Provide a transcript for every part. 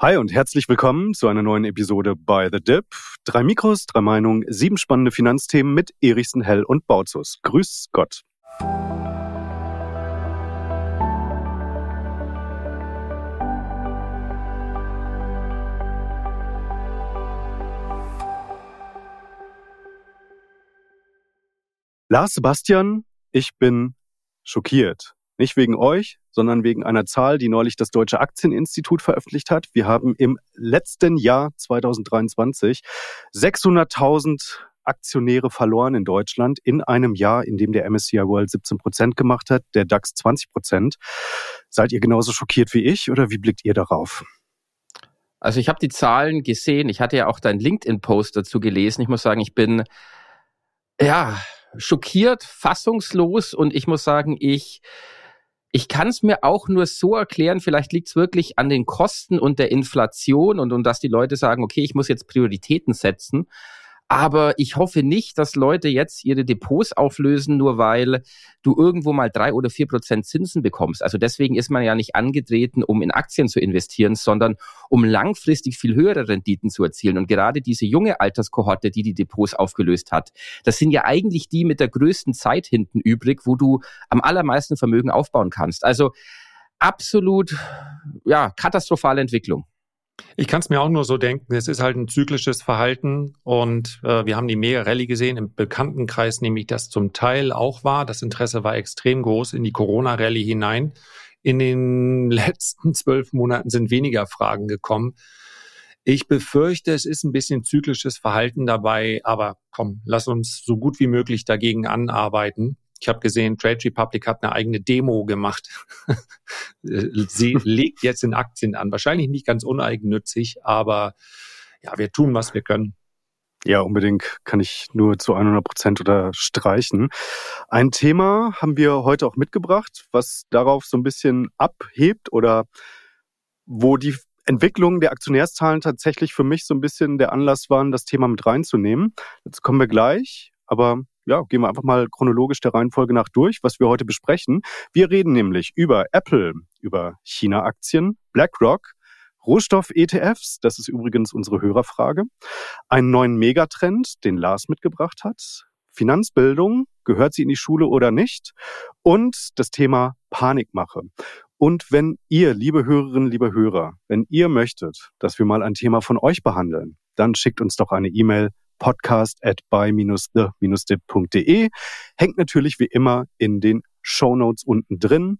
Hi und herzlich willkommen zu einer neuen Episode bei The Dip. Drei Mikros, drei Meinungen, sieben spannende Finanzthemen mit Erichsen, Hell und Bautzus. Grüß Gott. Lars Sebastian, ich bin schockiert. Nicht wegen euch, sondern wegen einer Zahl, die neulich das Deutsche Aktieninstitut veröffentlicht hat. Wir haben im letzten Jahr 2023 600.000 Aktionäre verloren in Deutschland in einem Jahr, in dem der MSCI World 17 Prozent gemacht hat, der DAX 20 Prozent. Seid ihr genauso schockiert wie ich oder wie blickt ihr darauf? Also ich habe die Zahlen gesehen. Ich hatte ja auch deinen LinkedIn-Post dazu gelesen. Ich muss sagen, ich bin ja schockiert, fassungslos und ich muss sagen, ich ich kann es mir auch nur so erklären, vielleicht liegt es wirklich an den Kosten und der Inflation und, und dass die Leute sagen, okay, ich muss jetzt Prioritäten setzen. Aber ich hoffe nicht, dass Leute jetzt ihre Depots auflösen, nur weil du irgendwo mal drei oder vier Prozent Zinsen bekommst. Also deswegen ist man ja nicht angetreten, um in Aktien zu investieren, sondern um langfristig viel höhere Renditen zu erzielen. Und gerade diese junge Alterskohorte, die die Depots aufgelöst hat, das sind ja eigentlich die mit der größten Zeit hinten übrig, wo du am allermeisten Vermögen aufbauen kannst. Also absolut, ja, katastrophale Entwicklung. Ich kann es mir auch nur so denken, es ist halt ein zyklisches Verhalten und äh, wir haben die Mega-Rallye gesehen. Im Bekanntenkreis nehme ich das zum Teil auch wahr. Das Interesse war extrem groß in die Corona-Rallye hinein. In den letzten zwölf Monaten sind weniger Fragen gekommen. Ich befürchte, es ist ein bisschen zyklisches Verhalten dabei, aber komm, lass uns so gut wie möglich dagegen anarbeiten. Ich habe gesehen, Trade Republic hat eine eigene Demo gemacht. Sie legt jetzt in Aktien an. Wahrscheinlich nicht ganz uneigennützig, aber ja, wir tun, was wir können. Ja, unbedingt kann ich nur zu 100 Prozent unterstreichen. Ein Thema haben wir heute auch mitgebracht, was darauf so ein bisschen abhebt oder wo die Entwicklung der Aktionärszahlen tatsächlich für mich so ein bisschen der Anlass waren, das Thema mit reinzunehmen. Dazu kommen wir gleich. Aber ja, gehen wir einfach mal chronologisch der Reihenfolge nach durch, was wir heute besprechen. Wir reden nämlich über Apple, über China-Aktien, BlackRock, Rohstoff-ETFs, das ist übrigens unsere Hörerfrage, einen neuen Megatrend, den Lars mitgebracht hat, Finanzbildung, gehört sie in die Schule oder nicht? Und das Thema Panikmache. Und wenn ihr, liebe Hörerinnen, liebe Hörer, wenn ihr möchtet, dass wir mal ein Thema von euch behandeln, dann schickt uns doch eine E-Mail podcast at buy-the-dip.de. Hängt natürlich wie immer in den Show Notes unten drin.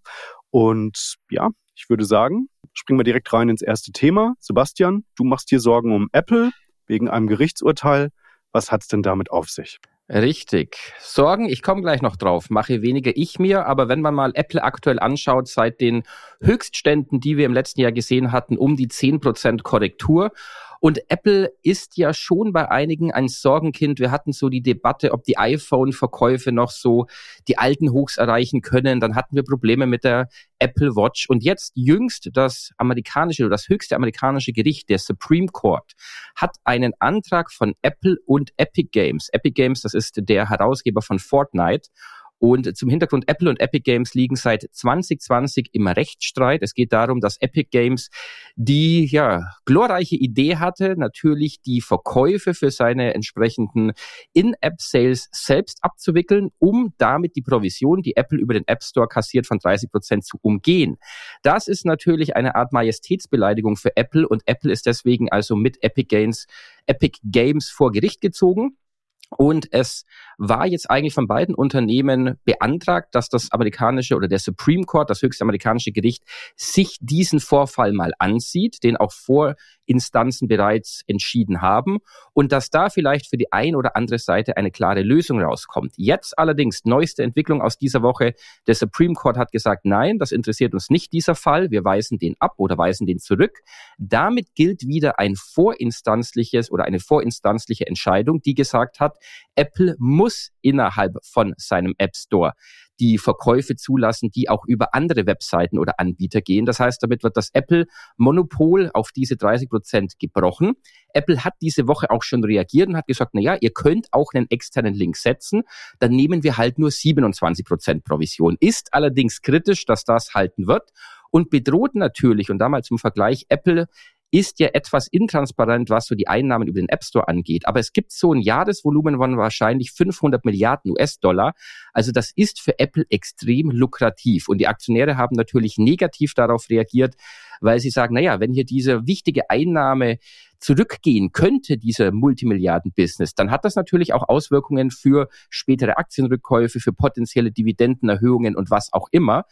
Und ja, ich würde sagen, springen wir direkt rein ins erste Thema. Sebastian, du machst dir Sorgen um Apple wegen einem Gerichtsurteil. Was hat's denn damit auf sich? Richtig. Sorgen, ich komme gleich noch drauf, mache weniger ich mir, aber wenn man mal Apple aktuell anschaut, seit den Höchstständen, die wir im letzten Jahr gesehen hatten, um die 10% Korrektur und Apple ist ja schon bei einigen ein Sorgenkind. Wir hatten so die Debatte, ob die iPhone-Verkäufe noch so die alten Hochs erreichen können. Dann hatten wir Probleme mit der Apple Watch. Und jetzt jüngst das amerikanische oder das höchste amerikanische Gericht, der Supreme Court, hat einen Antrag von Apple und Epic Games. Epic Games, das ist der Herausgeber von Fortnite. Und zum Hintergrund, Apple und Epic Games liegen seit 2020 im Rechtsstreit. Es geht darum, dass Epic Games die ja, glorreiche Idee hatte, natürlich die Verkäufe für seine entsprechenden In-App-Sales selbst abzuwickeln, um damit die Provision, die Apple über den App Store kassiert, von 30 Prozent zu umgehen. Das ist natürlich eine Art Majestätsbeleidigung für Apple und Apple ist deswegen also mit Epic Games, Epic Games vor Gericht gezogen. Und es war jetzt eigentlich von beiden Unternehmen beantragt, dass das amerikanische oder der Supreme Court, das höchste amerikanische Gericht, sich diesen Vorfall mal ansieht, den auch Vorinstanzen bereits entschieden haben und dass da vielleicht für die ein oder andere Seite eine klare Lösung rauskommt. Jetzt allerdings neueste Entwicklung aus dieser Woche. Der Supreme Court hat gesagt, nein, das interessiert uns nicht dieser Fall. Wir weisen den ab oder weisen den zurück. Damit gilt wieder ein vorinstanzliches oder eine vorinstanzliche Entscheidung, die gesagt hat, Apple muss innerhalb von seinem App Store die Verkäufe zulassen, die auch über andere Webseiten oder Anbieter gehen. Das heißt, damit wird das Apple-Monopol auf diese 30 Prozent gebrochen. Apple hat diese Woche auch schon reagiert und hat gesagt, na ja, ihr könnt auch einen externen Link setzen, dann nehmen wir halt nur 27 Prozent Provision. Ist allerdings kritisch, dass das halten wird und bedroht natürlich, und damals zum Vergleich, Apple ist ja etwas intransparent, was so die Einnahmen über den App Store angeht. Aber es gibt so ein Jahresvolumen von wahrscheinlich 500 Milliarden US-Dollar. Also das ist für Apple extrem lukrativ. Und die Aktionäre haben natürlich negativ darauf reagiert, weil sie sagen, naja, wenn hier diese wichtige Einnahme zurückgehen könnte, dieser Multimilliarden-Business, dann hat das natürlich auch Auswirkungen für spätere Aktienrückkäufe, für potenzielle Dividendenerhöhungen und was auch immer.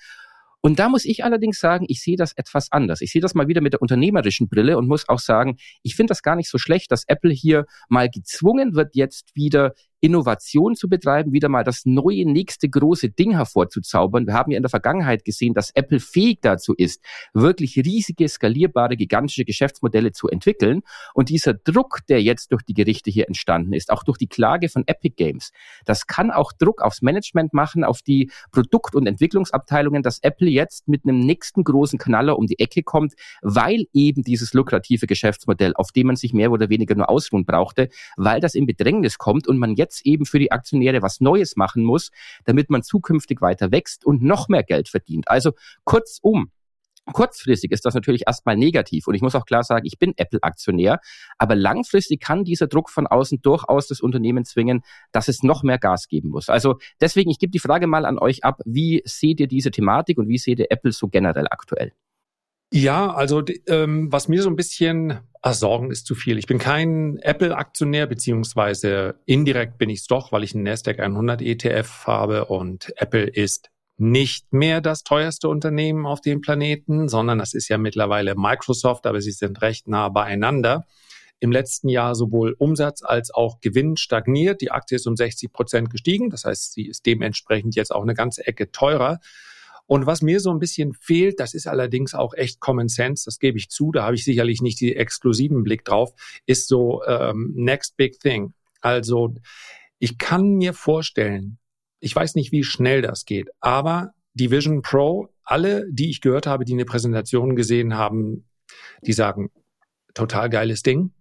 Und da muss ich allerdings sagen, ich sehe das etwas anders. Ich sehe das mal wieder mit der unternehmerischen Brille und muss auch sagen, ich finde das gar nicht so schlecht, dass Apple hier mal gezwungen wird, jetzt wieder Innovation zu betreiben, wieder mal das neue nächste große Ding hervorzuzaubern. Wir haben ja in der Vergangenheit gesehen, dass Apple fähig dazu ist, wirklich riesige, skalierbare, gigantische Geschäftsmodelle zu entwickeln. Und dieser Druck, der jetzt durch die Gerichte hier entstanden ist, auch durch die Klage von Epic Games, das kann auch Druck aufs Management machen, auf die Produkt- und Entwicklungsabteilungen, dass Apple jetzt mit einem nächsten großen Knaller um die Ecke kommt, weil eben dieses lukrative Geschäftsmodell, auf dem man sich mehr oder weniger nur ausruhen brauchte, weil das in Bedrängnis kommt und man jetzt jetzt eben für die Aktionäre was Neues machen muss, damit man zukünftig weiter wächst und noch mehr Geld verdient. Also kurzum, Kurzfristig ist das natürlich erstmal negativ und ich muss auch klar sagen, ich bin Apple-Aktionär, aber langfristig kann dieser Druck von außen durchaus das Unternehmen zwingen, dass es noch mehr Gas geben muss. Also deswegen, ich gebe die Frage mal an euch ab, wie seht ihr diese Thematik und wie seht ihr Apple so generell aktuell? Ja, also ähm, was mir so ein bisschen ach, Sorgen ist zu viel. Ich bin kein Apple-Aktionär, beziehungsweise indirekt bin ich es doch, weil ich einen Nasdaq 100 ETF habe und Apple ist nicht mehr das teuerste Unternehmen auf dem Planeten, sondern das ist ja mittlerweile Microsoft, aber sie sind recht nah beieinander. Im letzten Jahr sowohl Umsatz als auch Gewinn stagniert. Die Aktie ist um 60 Prozent gestiegen. Das heißt, sie ist dementsprechend jetzt auch eine ganze Ecke teurer. Und was mir so ein bisschen fehlt, das ist allerdings auch echt Common Sense, das gebe ich zu, da habe ich sicherlich nicht die exklusiven Blick drauf, ist so ähm, Next Big Thing. Also ich kann mir vorstellen, ich weiß nicht, wie schnell das geht, aber die Vision Pro, alle, die ich gehört habe, die eine Präsentation gesehen haben, die sagen, total geiles Ding,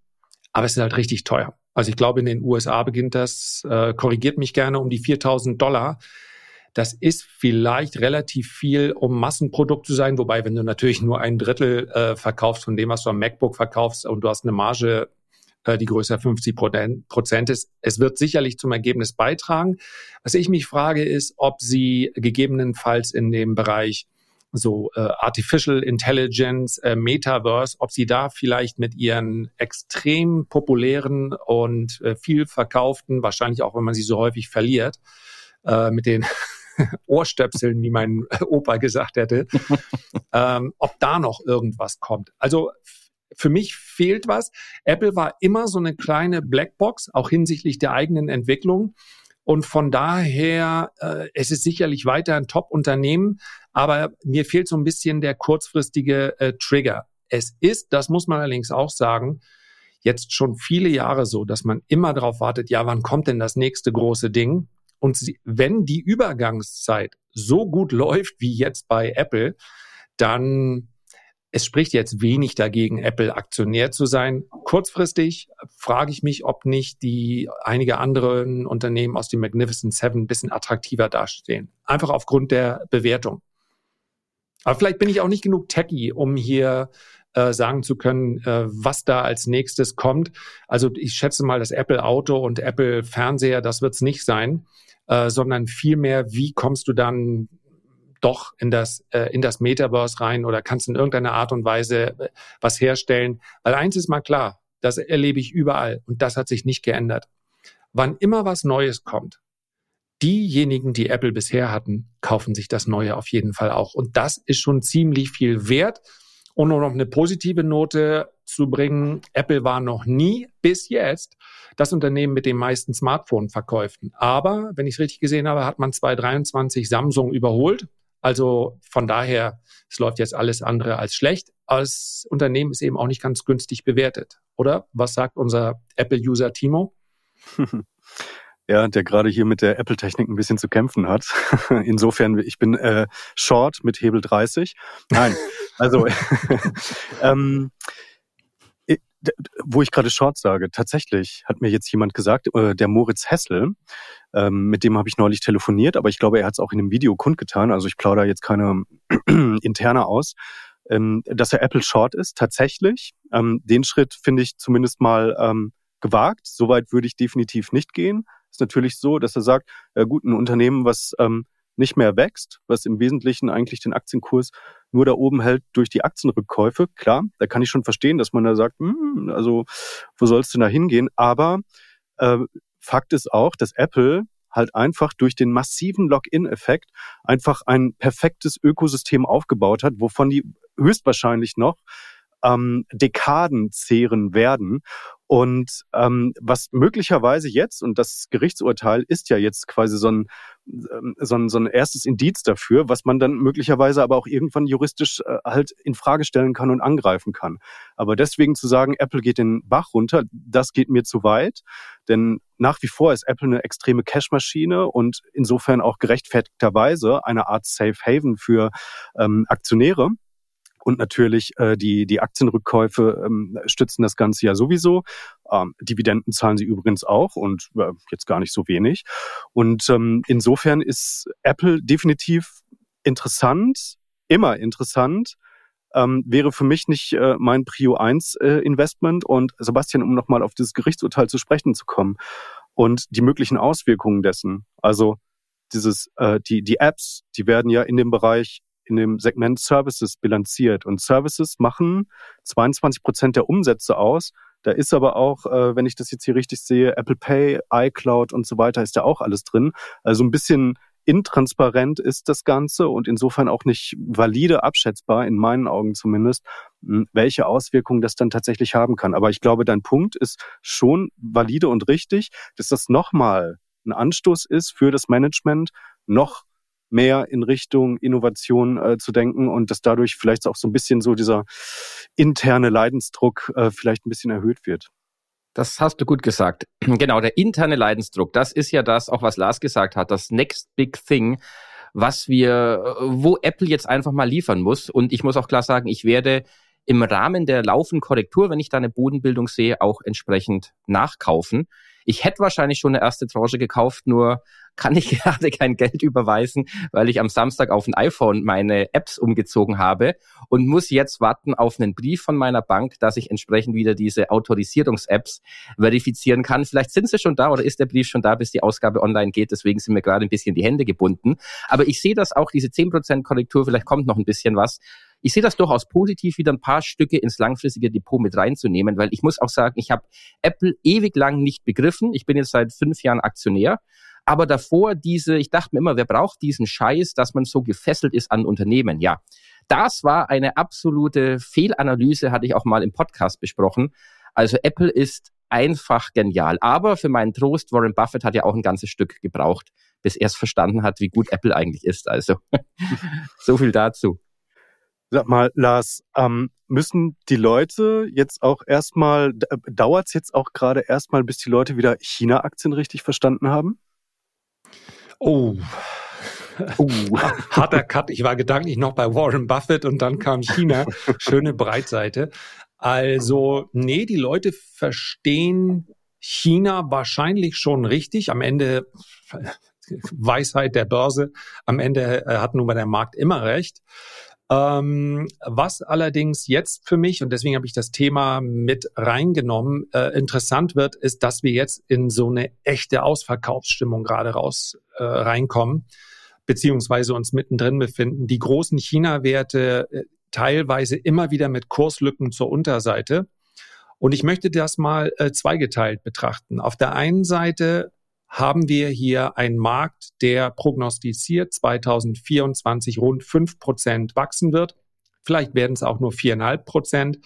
aber es ist halt richtig teuer. Also ich glaube, in den USA beginnt das, äh, korrigiert mich gerne, um die 4000 Dollar. Das ist vielleicht relativ viel, um Massenprodukt zu sein. Wobei, wenn du natürlich nur ein Drittel äh, verkaufst von dem, was du am MacBook verkaufst und du hast eine Marge, äh, die größer 50 Prozent ist, es wird sicherlich zum Ergebnis beitragen. Was ich mich frage, ist, ob sie gegebenenfalls in dem Bereich so äh, Artificial Intelligence, äh, Metaverse, ob sie da vielleicht mit ihren extrem populären und äh, viel verkauften, wahrscheinlich auch wenn man sie so häufig verliert, äh, mit den Ohrstöpseln, wie mein Opa gesagt hätte, ähm, ob da noch irgendwas kommt. Also für mich fehlt was. Apple war immer so eine kleine Blackbox, auch hinsichtlich der eigenen Entwicklung. Und von daher, äh, es ist sicherlich weiter ein Top-Unternehmen, aber mir fehlt so ein bisschen der kurzfristige äh, Trigger. Es ist, das muss man allerdings auch sagen, jetzt schon viele Jahre so, dass man immer darauf wartet, ja, wann kommt denn das nächste große Ding? Und sie, wenn die Übergangszeit so gut läuft wie jetzt bei Apple, dann es spricht jetzt wenig dagegen, Apple Aktionär zu sein. Kurzfristig frage ich mich, ob nicht die einige anderen Unternehmen aus dem Magnificent Seven ein bisschen attraktiver dastehen. Einfach aufgrund der Bewertung. Aber vielleicht bin ich auch nicht genug techy, um hier äh, sagen zu können, äh, was da als nächstes kommt. Also ich schätze mal, das Apple Auto und Apple Fernseher, das wird es nicht sein äh, sondern vielmehr, wie kommst du dann doch in das, äh, in das Metaverse rein oder kannst in irgendeiner Art und Weise äh, was herstellen. Weil eins ist mal klar, das erlebe ich überall und das hat sich nicht geändert. Wann immer was Neues kommt, diejenigen, die Apple bisher hatten, kaufen sich das Neue auf jeden Fall auch. Und das ist schon ziemlich viel wert. Und nur noch eine positive Note zu bringen. Apple war noch nie bis jetzt das Unternehmen mit den meisten Smartphone-Verkäufen. Aber, wenn ich es richtig gesehen habe, hat man 2023 Samsung überholt. Also von daher, es läuft jetzt alles andere als schlecht. Das Unternehmen ist eben auch nicht ganz günstig bewertet. Oder? Was sagt unser Apple-User Timo? Ja, der gerade hier mit der Apple-Technik ein bisschen zu kämpfen hat. Insofern, ich bin äh, Short mit Hebel 30. Nein, also ähm, wo ich gerade Short sage, tatsächlich hat mir jetzt jemand gesagt, äh, der Moritz Hessel, ähm, mit dem habe ich neulich telefoniert, aber ich glaube, er hat es auch in einem Video kundgetan, also ich plaudere jetzt keine interne aus. ähm, dass er Apple Short ist, tatsächlich. Ähm, den Schritt finde ich zumindest mal ähm, gewagt. Soweit würde ich definitiv nicht gehen. Ist natürlich so, dass er sagt, äh, gut, ein Unternehmen, was ähm, nicht mehr wächst, was im Wesentlichen eigentlich den Aktienkurs nur da oben hält durch die Aktienrückkäufe. Klar, da kann ich schon verstehen, dass man da sagt, hm, also wo sollst du da hingehen? Aber äh, Fakt ist auch, dass Apple halt einfach durch den massiven Login-Effekt einfach ein perfektes Ökosystem aufgebaut hat, wovon die höchstwahrscheinlich noch ähm, Dekaden zehren werden. Und ähm, was möglicherweise jetzt, und das Gerichtsurteil ist ja jetzt quasi so ein, ähm, so ein, so ein erstes Indiz dafür, was man dann möglicherweise aber auch irgendwann juristisch äh, halt in Frage stellen kann und angreifen kann. Aber deswegen zu sagen, Apple geht den Bach runter, das geht mir zu weit. Denn nach wie vor ist Apple eine extreme Cashmaschine und insofern auch gerechtfertigterweise eine Art Safe Haven für ähm, Aktionäre. Und natürlich äh, die, die Aktienrückkäufe ähm, stützen das Ganze ja sowieso. Ähm, Dividenden zahlen sie übrigens auch und äh, jetzt gar nicht so wenig. Und ähm, insofern ist Apple definitiv interessant, immer interessant. Ähm, wäre für mich nicht äh, mein Prio 1 äh, Investment. Und Sebastian, um nochmal auf dieses Gerichtsurteil zu sprechen zu kommen und die möglichen Auswirkungen dessen. Also dieses, äh, die, die Apps, die werden ja in dem Bereich in dem Segment Services bilanziert. Und Services machen 22 Prozent der Umsätze aus. Da ist aber auch, äh, wenn ich das jetzt hier richtig sehe, Apple Pay, iCloud und so weiter, ist da auch alles drin. Also ein bisschen intransparent ist das Ganze und insofern auch nicht valide abschätzbar, in meinen Augen zumindest, hm, welche Auswirkungen das dann tatsächlich haben kann. Aber ich glaube, dein Punkt ist schon valide und richtig, dass das nochmal ein Anstoß ist für das Management, noch mehr in Richtung Innovation äh, zu denken und dass dadurch vielleicht auch so ein bisschen so dieser interne Leidensdruck äh, vielleicht ein bisschen erhöht wird. Das hast du gut gesagt. Genau, der interne Leidensdruck, das ist ja das, auch was Lars gesagt hat, das Next Big Thing, was wir, wo Apple jetzt einfach mal liefern muss. Und ich muss auch klar sagen, ich werde im Rahmen der laufenden Korrektur, wenn ich da eine Bodenbildung sehe, auch entsprechend nachkaufen. Ich hätte wahrscheinlich schon eine erste Tranche gekauft, nur kann ich gerade kein Geld überweisen, weil ich am Samstag auf ein iPhone meine Apps umgezogen habe und muss jetzt warten auf einen Brief von meiner Bank, dass ich entsprechend wieder diese Autorisierungs-Apps verifizieren kann. Vielleicht sind sie schon da oder ist der Brief schon da, bis die Ausgabe online geht. Deswegen sind mir gerade ein bisschen die Hände gebunden. Aber ich sehe das auch, diese 10% Korrektur, vielleicht kommt noch ein bisschen was. Ich sehe das durchaus positiv, wieder ein paar Stücke ins langfristige Depot mit reinzunehmen, weil ich muss auch sagen, ich habe Apple ewig lang nicht begriffen. Ich bin jetzt seit fünf Jahren Aktionär. Aber davor diese, ich dachte mir immer, wer braucht diesen Scheiß, dass man so gefesselt ist an Unternehmen? Ja, das war eine absolute Fehlanalyse, hatte ich auch mal im Podcast besprochen. Also Apple ist einfach genial. Aber für meinen Trost, Warren Buffett hat ja auch ein ganzes Stück gebraucht, bis er es verstanden hat, wie gut Apple eigentlich ist. Also so viel dazu. Sag mal, Lars, ähm, müssen die Leute jetzt auch erstmal, äh, dauert es jetzt auch gerade erstmal, bis die Leute wieder China-Aktien richtig verstanden haben? Oh. Uh. Harter Cut. Ich war gedanklich noch bei Warren Buffett und dann kam China. Schöne Breitseite. Also, nee, die Leute verstehen China wahrscheinlich schon richtig. Am Ende Weisheit der Börse. Am Ende äh, hat nun mal der Markt immer recht. Ähm, was allerdings jetzt für mich, und deswegen habe ich das Thema mit reingenommen, äh, interessant wird, ist, dass wir jetzt in so eine echte Ausverkaufsstimmung gerade raus äh, reinkommen, beziehungsweise uns mittendrin befinden. Die großen China-Werte äh, teilweise immer wieder mit Kurslücken zur Unterseite. Und ich möchte das mal äh, zweigeteilt betrachten. Auf der einen Seite haben wir hier einen Markt, der prognostiziert 2024 rund fünf Prozent wachsen wird. Vielleicht werden es auch nur viereinhalb Prozent.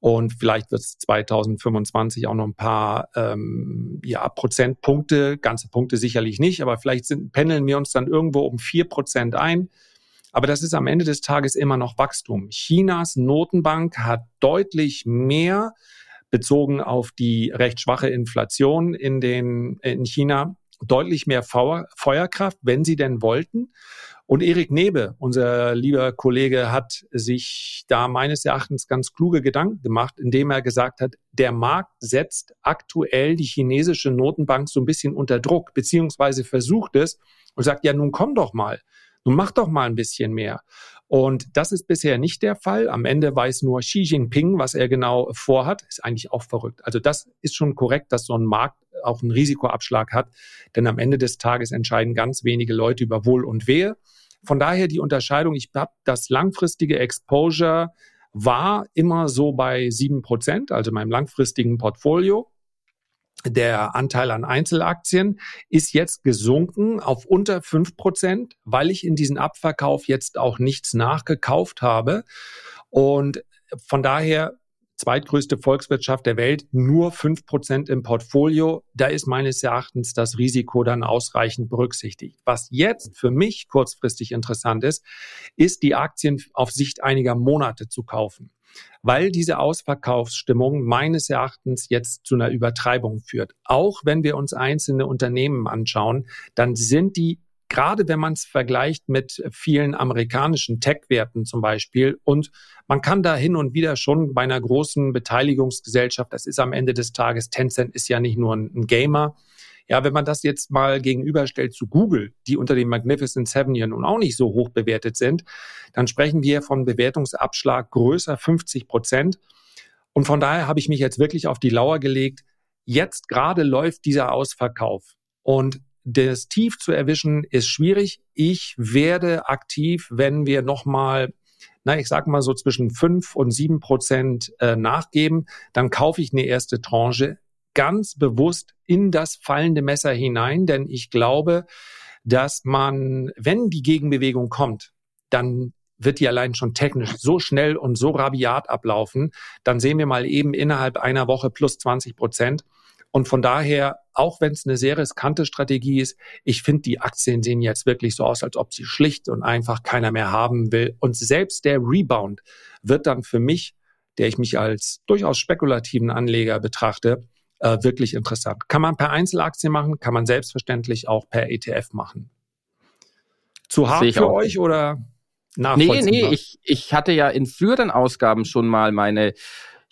Und vielleicht wird es 2025 auch noch ein paar ähm, ja, Prozentpunkte, ganze Punkte sicherlich nicht, aber vielleicht sind, pendeln wir uns dann irgendwo um vier Prozent ein. Aber das ist am Ende des Tages immer noch Wachstum. Chinas Notenbank hat deutlich mehr bezogen auf die recht schwache Inflation in, den, in China deutlich mehr Feuerkraft, wenn sie denn wollten. Und Erik Nebe, unser lieber Kollege, hat sich da meines Erachtens ganz kluge Gedanken gemacht, indem er gesagt hat, der Markt setzt aktuell die chinesische Notenbank so ein bisschen unter Druck, beziehungsweise versucht es und sagt, ja, nun komm doch mal, nun mach doch mal ein bisschen mehr. Und das ist bisher nicht der Fall. Am Ende weiß nur Xi Jinping, was er genau vorhat. Ist eigentlich auch verrückt. Also das ist schon korrekt, dass so ein Markt auch einen Risikoabschlag hat. Denn am Ende des Tages entscheiden ganz wenige Leute über Wohl und Wehe. Von daher die Unterscheidung, ich habe das langfristige Exposure war immer so bei sieben Prozent, also meinem langfristigen Portfolio. Der Anteil an Einzelaktien ist jetzt gesunken auf unter fünf Prozent, weil ich in diesen Abverkauf jetzt auch nichts nachgekauft habe. Und von daher zweitgrößte Volkswirtschaft der Welt, nur fünf Prozent im Portfolio. Da ist meines Erachtens das Risiko dann ausreichend berücksichtigt. Was jetzt für mich kurzfristig interessant ist, ist die Aktien auf Sicht einiger Monate zu kaufen weil diese Ausverkaufsstimmung meines Erachtens jetzt zu einer Übertreibung führt. Auch wenn wir uns einzelne Unternehmen anschauen, dann sind die gerade wenn man es vergleicht mit vielen amerikanischen Tech-Werten zum Beispiel. Und man kann da hin und wieder schon bei einer großen Beteiligungsgesellschaft, das ist am Ende des Tages, Tencent ist ja nicht nur ein, Gamer. Ja, wenn man das jetzt mal gegenüberstellt zu Google, die unter dem Magnificent Seven ja nun auch nicht so hoch bewertet sind, dann sprechen wir von Bewertungsabschlag größer 50 Prozent. Und von daher habe ich mich jetzt wirklich auf die Lauer gelegt. Jetzt gerade läuft dieser Ausverkauf. Und das Tief zu erwischen ist schwierig. Ich werde aktiv, wenn wir nochmal na, ich sag mal so zwischen fünf und sieben Prozent äh, nachgeben, dann kaufe ich eine erste Tranche ganz bewusst in das fallende Messer hinein, denn ich glaube, dass man, wenn die Gegenbewegung kommt, dann wird die allein schon technisch so schnell und so rabiat ablaufen, dann sehen wir mal eben innerhalb einer Woche plus 20 Prozent. Und von daher, auch wenn es eine sehr riskante Strategie ist, ich finde, die Aktien sehen jetzt wirklich so aus, als ob sie schlicht und einfach keiner mehr haben will. Und selbst der Rebound wird dann für mich, der ich mich als durchaus spekulativen Anleger betrachte, äh, wirklich interessant. Kann man per Einzelaktien machen, kann man selbstverständlich auch per ETF machen. Zu hart für euch oder nachvollziehbar? Nee, nee, ich, ich hatte ja in früheren Ausgaben schon mal meine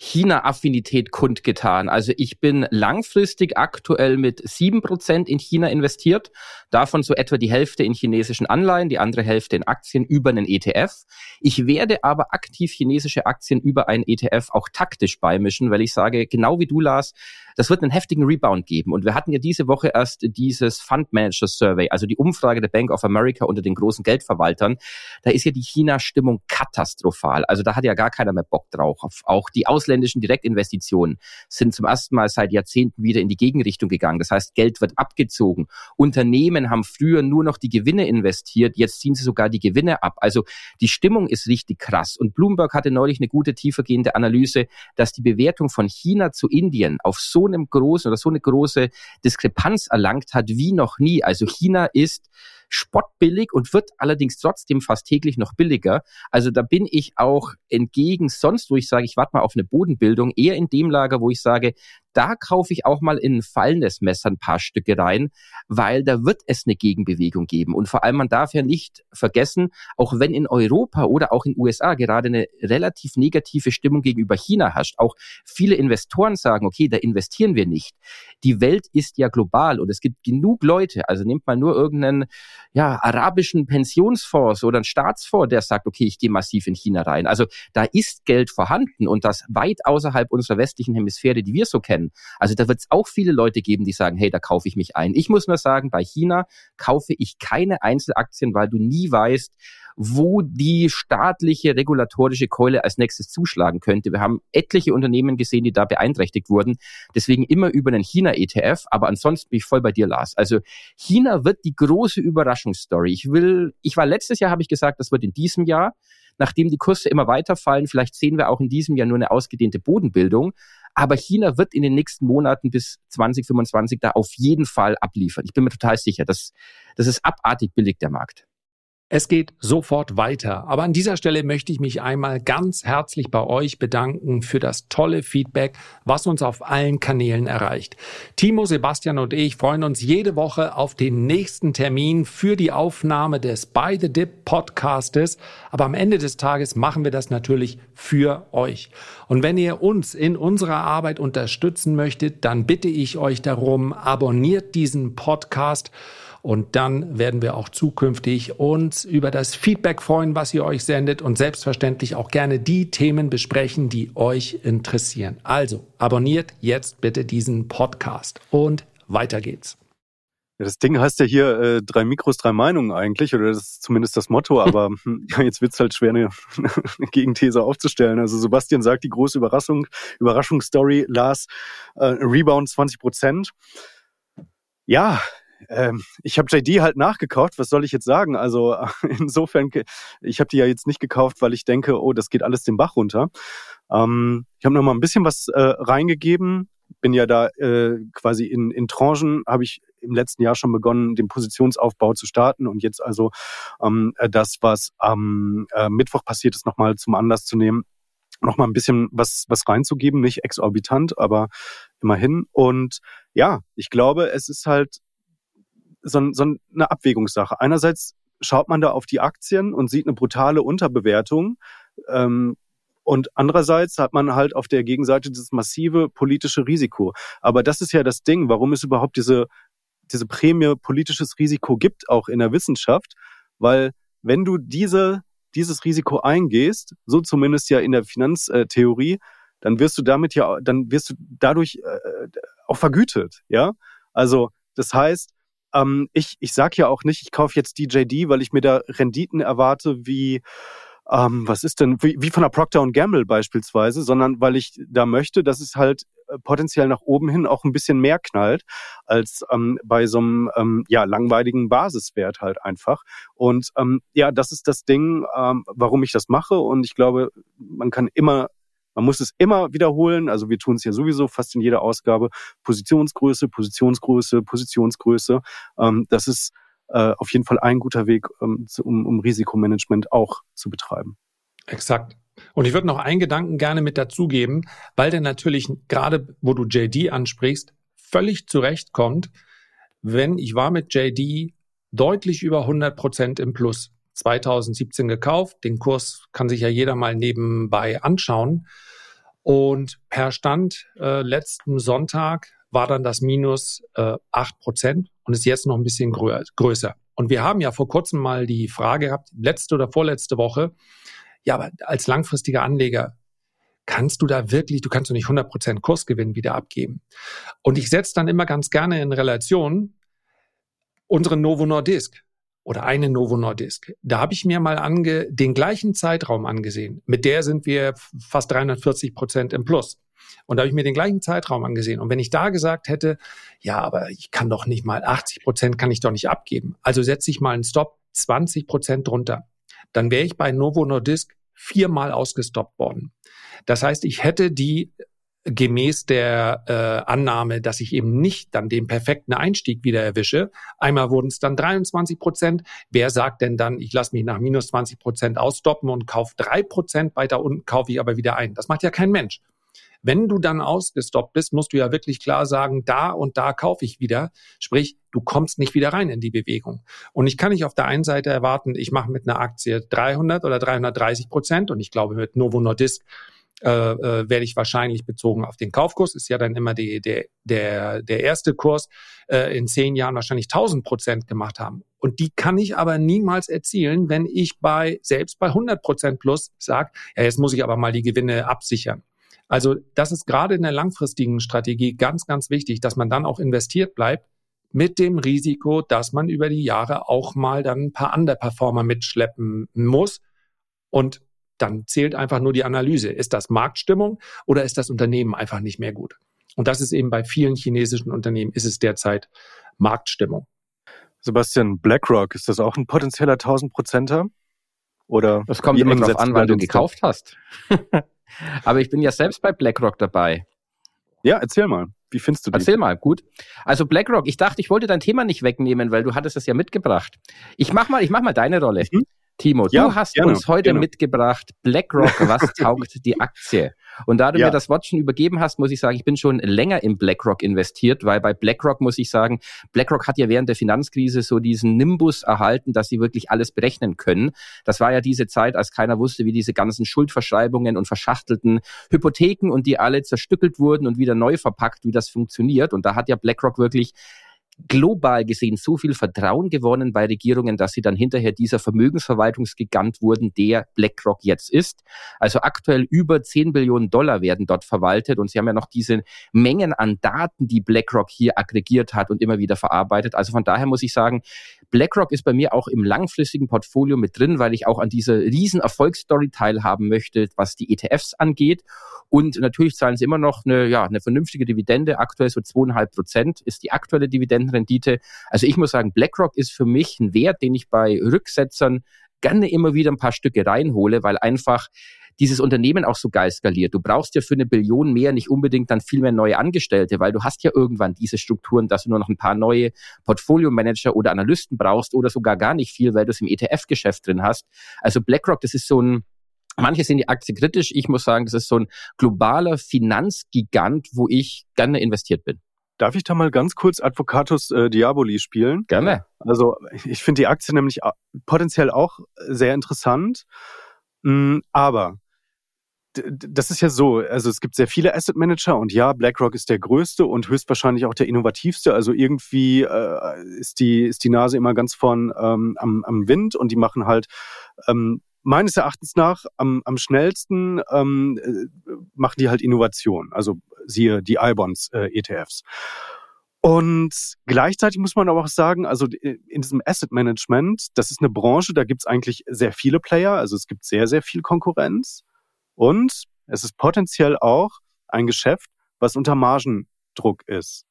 China-Affinität kundgetan. Also ich bin langfristig aktuell mit sieben Prozent in China investiert, davon so etwa die Hälfte in chinesischen Anleihen, die andere Hälfte in Aktien über einen ETF. Ich werde aber aktiv chinesische Aktien über einen ETF auch taktisch beimischen, weil ich sage, genau wie du, Lars, das wird einen heftigen Rebound geben. Und wir hatten ja diese Woche erst dieses Fund Manager Survey, also die Umfrage der Bank of America unter den großen Geldverwaltern. Da ist ja die China-Stimmung katastrophal. Also da hat ja gar keiner mehr Bock drauf. Auch die ausländischen Direktinvestitionen sind zum ersten Mal seit Jahrzehnten wieder in die Gegenrichtung gegangen. Das heißt, Geld wird abgezogen. Unternehmen haben früher nur noch die Gewinne investiert, jetzt ziehen sie sogar die Gewinne ab. Also die Stimmung ist richtig krass. Und Bloomberg hatte neulich eine gute tiefergehende Analyse, dass die Bewertung von China zu Indien auf so einem großen oder so eine große Diskrepanz erlangt hat wie noch nie. Also China ist spottbillig und wird allerdings trotzdem fast täglich noch billiger. Also da bin ich auch entgegen sonst, wo ich sage, ich warte mal auf eine Bodenbildung, eher in dem Lager, wo ich sage, da kaufe ich auch mal in ein fallendes Messer ein paar Stücke rein, weil da wird es eine Gegenbewegung geben. Und vor allem, man darf ja nicht vergessen, auch wenn in Europa oder auch in USA gerade eine relativ negative Stimmung gegenüber China herrscht, auch viele Investoren sagen, okay, da investieren wir nicht. Die Welt ist ja global und es gibt genug Leute, also nimmt mal nur irgendeinen ja, arabischen Pensionsfonds oder einen Staatsfonds, der sagt, okay, ich gehe massiv in China rein. Also da ist Geld vorhanden und das weit außerhalb unserer westlichen Hemisphäre, die wir so kennen Also da wird es auch viele Leute geben, die sagen, hey, da kaufe ich mich ein. Ich muss nur sagen, bei China kaufe ich keine Einzelaktien, weil du nie weißt, wo die staatliche regulatorische Keule als nächstes zuschlagen könnte. Wir haben etliche Unternehmen gesehen, die da beeinträchtigt wurden. Deswegen immer über einen China-ETF. Aber ansonsten bin ich voll bei dir, Lars. Also China wird die große Überraschungsstory. Ich will, ich war letztes Jahr, habe ich gesagt, das wird in diesem Jahr nachdem die Kurse immer weiterfallen, vielleicht sehen wir auch in diesem Jahr nur eine ausgedehnte Bodenbildung. Aber China wird in den nächsten Monaten bis 2025 da auf jeden Fall abliefern. Ich bin mir total sicher, dass das ist abartig billig, der Markt. Es geht sofort weiter. Aber an dieser Stelle möchte ich mich einmal ganz herzlich bei euch bedanken für das tolle Feedback, was uns auf allen Kanälen erreicht. Timo, Sebastian und ich freuen uns jede Woche auf den nächsten Termin für die Aufnahme des By the Dip Podcastes. Aber am Ende des Tages machen wir das natürlich für euch. Und wenn ihr uns in unserer Arbeit unterstützen möchtet, dann bitte ich euch darum, abonniert diesen Podcast Und dann werden wir auch zukünftig uns über das Feedback freuen, was ihr euch sendet und selbstverständlich auch gerne die Themen besprechen, die euch interessieren. Also abonniert jetzt bitte diesen Podcast und weiter geht's. Ja, das Ding heißt ja hier äh, drei Mikros, drei Meinungen eigentlich, oder das ist zumindest das Motto, aber hm, ja, jetzt wird's halt schwer, eine, eine Gegenthese aufzustellen. Also Sebastian sagt, die große Überraschung, Überraschungsstory, Lars, äh, Rebound 20 Prozent. Ja, ähm, ich habe JD halt nachgekauft, was soll ich jetzt sagen? Also insofern, ich habe die ja jetzt nicht gekauft, weil ich denke, oh, das geht alles den Bach runter. Ähm, ich habe noch mal ein bisschen was äh, reingegeben, bin ja da äh, quasi in, in Tranchen, habe ich im letzten Jahr schon begonnen, den Positionsaufbau zu starten und jetzt also ähm, das, was am äh, Mittwoch passiert ist, nochmal zum Anlass zu nehmen, nochmal ein bisschen was, was reinzugeben, nicht exorbitant, aber immerhin. Und ja, ich glaube, es ist halt so, so eine Abwägungssache. Einerseits schaut man da auf die Aktien und sieht eine brutale Unterbewertung. Ähm, und andererseits hat man halt auf der Gegenseite dieses massive politische Risiko. Aber das ist ja das Ding, warum es überhaupt diese, diese Prämie politisches Risiko gibt, auch in der Wissenschaft. Weil wenn du diese, dieses Risiko eingehst, so zumindest ja in der Finanztheorie, dann wirst du damit ja, dann wirst du dadurch äh, auch vergütet, ja. Also das heißt, ähm, ich ich sag ja auch nicht, ich kaufe jetzt DJD, weil ich mir da Renditen erwarte wie ähm, was ist denn, wie, wie von der Procter Gamble beispielsweise, sondern weil ich da möchte, dass es halt äh, potenziell nach oben hin auch ein bisschen mehr knallt als ähm, bei so einem ähm, ja, langweiligen Basiswert halt einfach. Und ähm, ja, das ist das Ding, ähm, warum ich das mache. Und ich glaube, man kann immer man muss es immer wiederholen. Also wir tun es ja sowieso fast in jeder Ausgabe. Positionsgröße, Positionsgröße, Positionsgröße. Ähm, das ist äh, auf jeden Fall ein guter Weg, ähm, um, um Risikomanagement auch zu betreiben. Exakt. Und ich würde noch einen Gedanken gerne mit dazugeben, weil der natürlich gerade, wo du JD ansprichst, völlig zurechtkommt, wenn ich war mit JD deutlich über 100 Prozent im Plus. 2017 gekauft. Den Kurs kann sich ja jeder mal nebenbei anschauen. Und per Stand äh, letzten Sonntag war dann das Minus äh, 8 Prozent und ist jetzt noch ein bisschen grö größer. Und wir haben ja vor kurzem mal die Frage gehabt, letzte oder vorletzte Woche, ja, aber als langfristiger Anleger, kannst du da wirklich, du kannst du nicht 100% Kursgewinn wieder abgeben. Und ich setze dann immer ganz gerne in Relation unsere Novo Nordisk oder eine Novo Nordisk. Da habe ich mir mal ange, den gleichen Zeitraum angesehen. Mit der sind wir fast 340 Prozent im Plus. Und da habe ich mir den gleichen Zeitraum angesehen. Und wenn ich da gesagt hätte, ja, aber ich kann doch nicht mal 80 Prozent kann ich doch nicht abgeben. Also setze ich mal einen Stop 20 Prozent drunter. Dann wäre ich bei Novo Nordisk viermal ausgestoppt worden. Das heißt, ich hätte die gemäß der äh, Annahme, dass ich eben nicht dann den perfekten Einstieg wieder erwische. Einmal wurden es dann 23 Prozent. Wer sagt denn dann, ich lasse mich nach minus 20 Prozent ausstoppen und kaufe drei Prozent weiter unten, kaufe ich aber wieder ein? Das macht ja kein Mensch. Wenn du dann ausgestoppt bist, musst du ja wirklich klar sagen, da und da kaufe ich wieder. Sprich, du kommst nicht wieder rein in die Bewegung. Und ich kann nicht auf der einen Seite erwarten, ich mache mit einer Aktie 300 oder 330 Prozent und ich glaube mit Novo Nordisk äh, äh, werde ich wahrscheinlich bezogen auf den Kaufkurs, ist ja dann immer die, der, der, der erste Kurs, äh, in zehn Jahren wahrscheinlich 1000 Prozent gemacht haben. Und die kann ich aber niemals erzielen, wenn ich bei, selbst bei 100 Prozent plus sage, ja, jetzt muss ich aber mal die Gewinne absichern. Also das ist gerade in der langfristigen Strategie ganz, ganz wichtig, dass man dann auch investiert bleibt mit dem Risiko, dass man über die Jahre auch mal dann ein paar Underperformer mitschleppen muss. Und dann zählt einfach nur die Analyse. Ist das Marktstimmung oder ist das Unternehmen einfach nicht mehr gut? Und das ist eben bei vielen chinesischen Unternehmen, ist es derzeit Marktstimmung. Sebastian, BlackRock, ist das auch ein potenzieller 1000-Prozenter? Oder das kommt immer darauf an, wann du gekauft hast. Aber ich bin ja selbst bei BlackRock dabei. Ja, erzähl mal. Wie findest du das? Erzähl mal, gut. Also BlackRock, ich dachte, ich wollte dein Thema nicht wegnehmen, weil du hattest es ja mitgebracht. Ich mach mal, ich mach mal deine Rolle. Mhm. Timo, ja, du hast gerne, uns heute gerne. mitgebracht BlackRock, was taugt die Aktie? Und da du ja. mir das Wort schon übergeben hast, muss ich sagen, ich bin schon länger in BlackRock investiert, weil bei BlackRock muss ich sagen, BlackRock hat ja während der Finanzkrise so diesen Nimbus erhalten, dass sie wirklich alles berechnen können. Das war ja diese Zeit, als keiner wusste, wie diese ganzen Schuldverschreibungen und verschachtelten Hypotheken und die alle zerstückelt wurden und wieder neu verpackt, wie das funktioniert. Und da hat ja BlackRock wirklich global gesehen so viel Vertrauen gewonnen bei Regierungen, dass sie dann hinterher dieser Vermögensverwaltungsgigant wurden, der BlackRock jetzt ist. Also aktuell über 10 Billionen Dollar werden dort verwaltet und sie haben ja noch diese Mengen an Daten, die BlackRock hier aggregiert hat und immer wieder verarbeitet. Also von daher muss ich sagen, BlackRock ist bei mir auch im langfristigen Portfolio mit drin, weil ich auch an dieser riesen Erfolgsstory teilhaben möchte, was die ETFs angeht. Und natürlich zahlen sie immer noch eine, ja, eine vernünftige Dividende. Aktuell so zweieinhalb Prozent ist die aktuelle Dividendenrendite. Also ich muss sagen, BlackRock ist für mich ein Wert, den ich bei Rücksetzern gerne immer wieder ein paar Stücke reinhole, weil einfach dieses Unternehmen auch so geil skaliert. Du brauchst ja für eine Billion mehr nicht unbedingt dann viel mehr neue Angestellte, weil du hast ja irgendwann diese Strukturen, dass du nur noch ein paar neue Portfolio-Manager oder Analysten brauchst oder sogar gar nicht viel, weil du es im ETF-Geschäft drin hast. Also BlackRock, das ist so ein Manche sehen die Aktie kritisch. Ich muss sagen, das ist so ein globaler Finanzgigant, wo ich gerne investiert bin. Darf ich da mal ganz kurz Advocatus äh, Diaboli spielen? Gerne. Also ich finde die Aktie nämlich potenziell auch sehr interessant. Mm, aber das ist ja so, also es gibt sehr viele Asset Manager und ja, BlackRock ist der größte und höchstwahrscheinlich auch der innovativste. Also irgendwie äh, ist die ist die Nase immer ganz vorn ähm, am, am Wind und die machen halt ähm, meines Erachtens nach am, am schnellsten ähm, äh, machen die halt Innovation. Also siehe die iBonds äh, ETFs. Und gleichzeitig muss man aber auch sagen, also in diesem Asset Management, das ist eine Branche, da gibt es eigentlich sehr viele Player, also es gibt sehr, sehr viel Konkurrenz. Und es ist potenziell auch ein Geschäft, was unter Margendruck ist.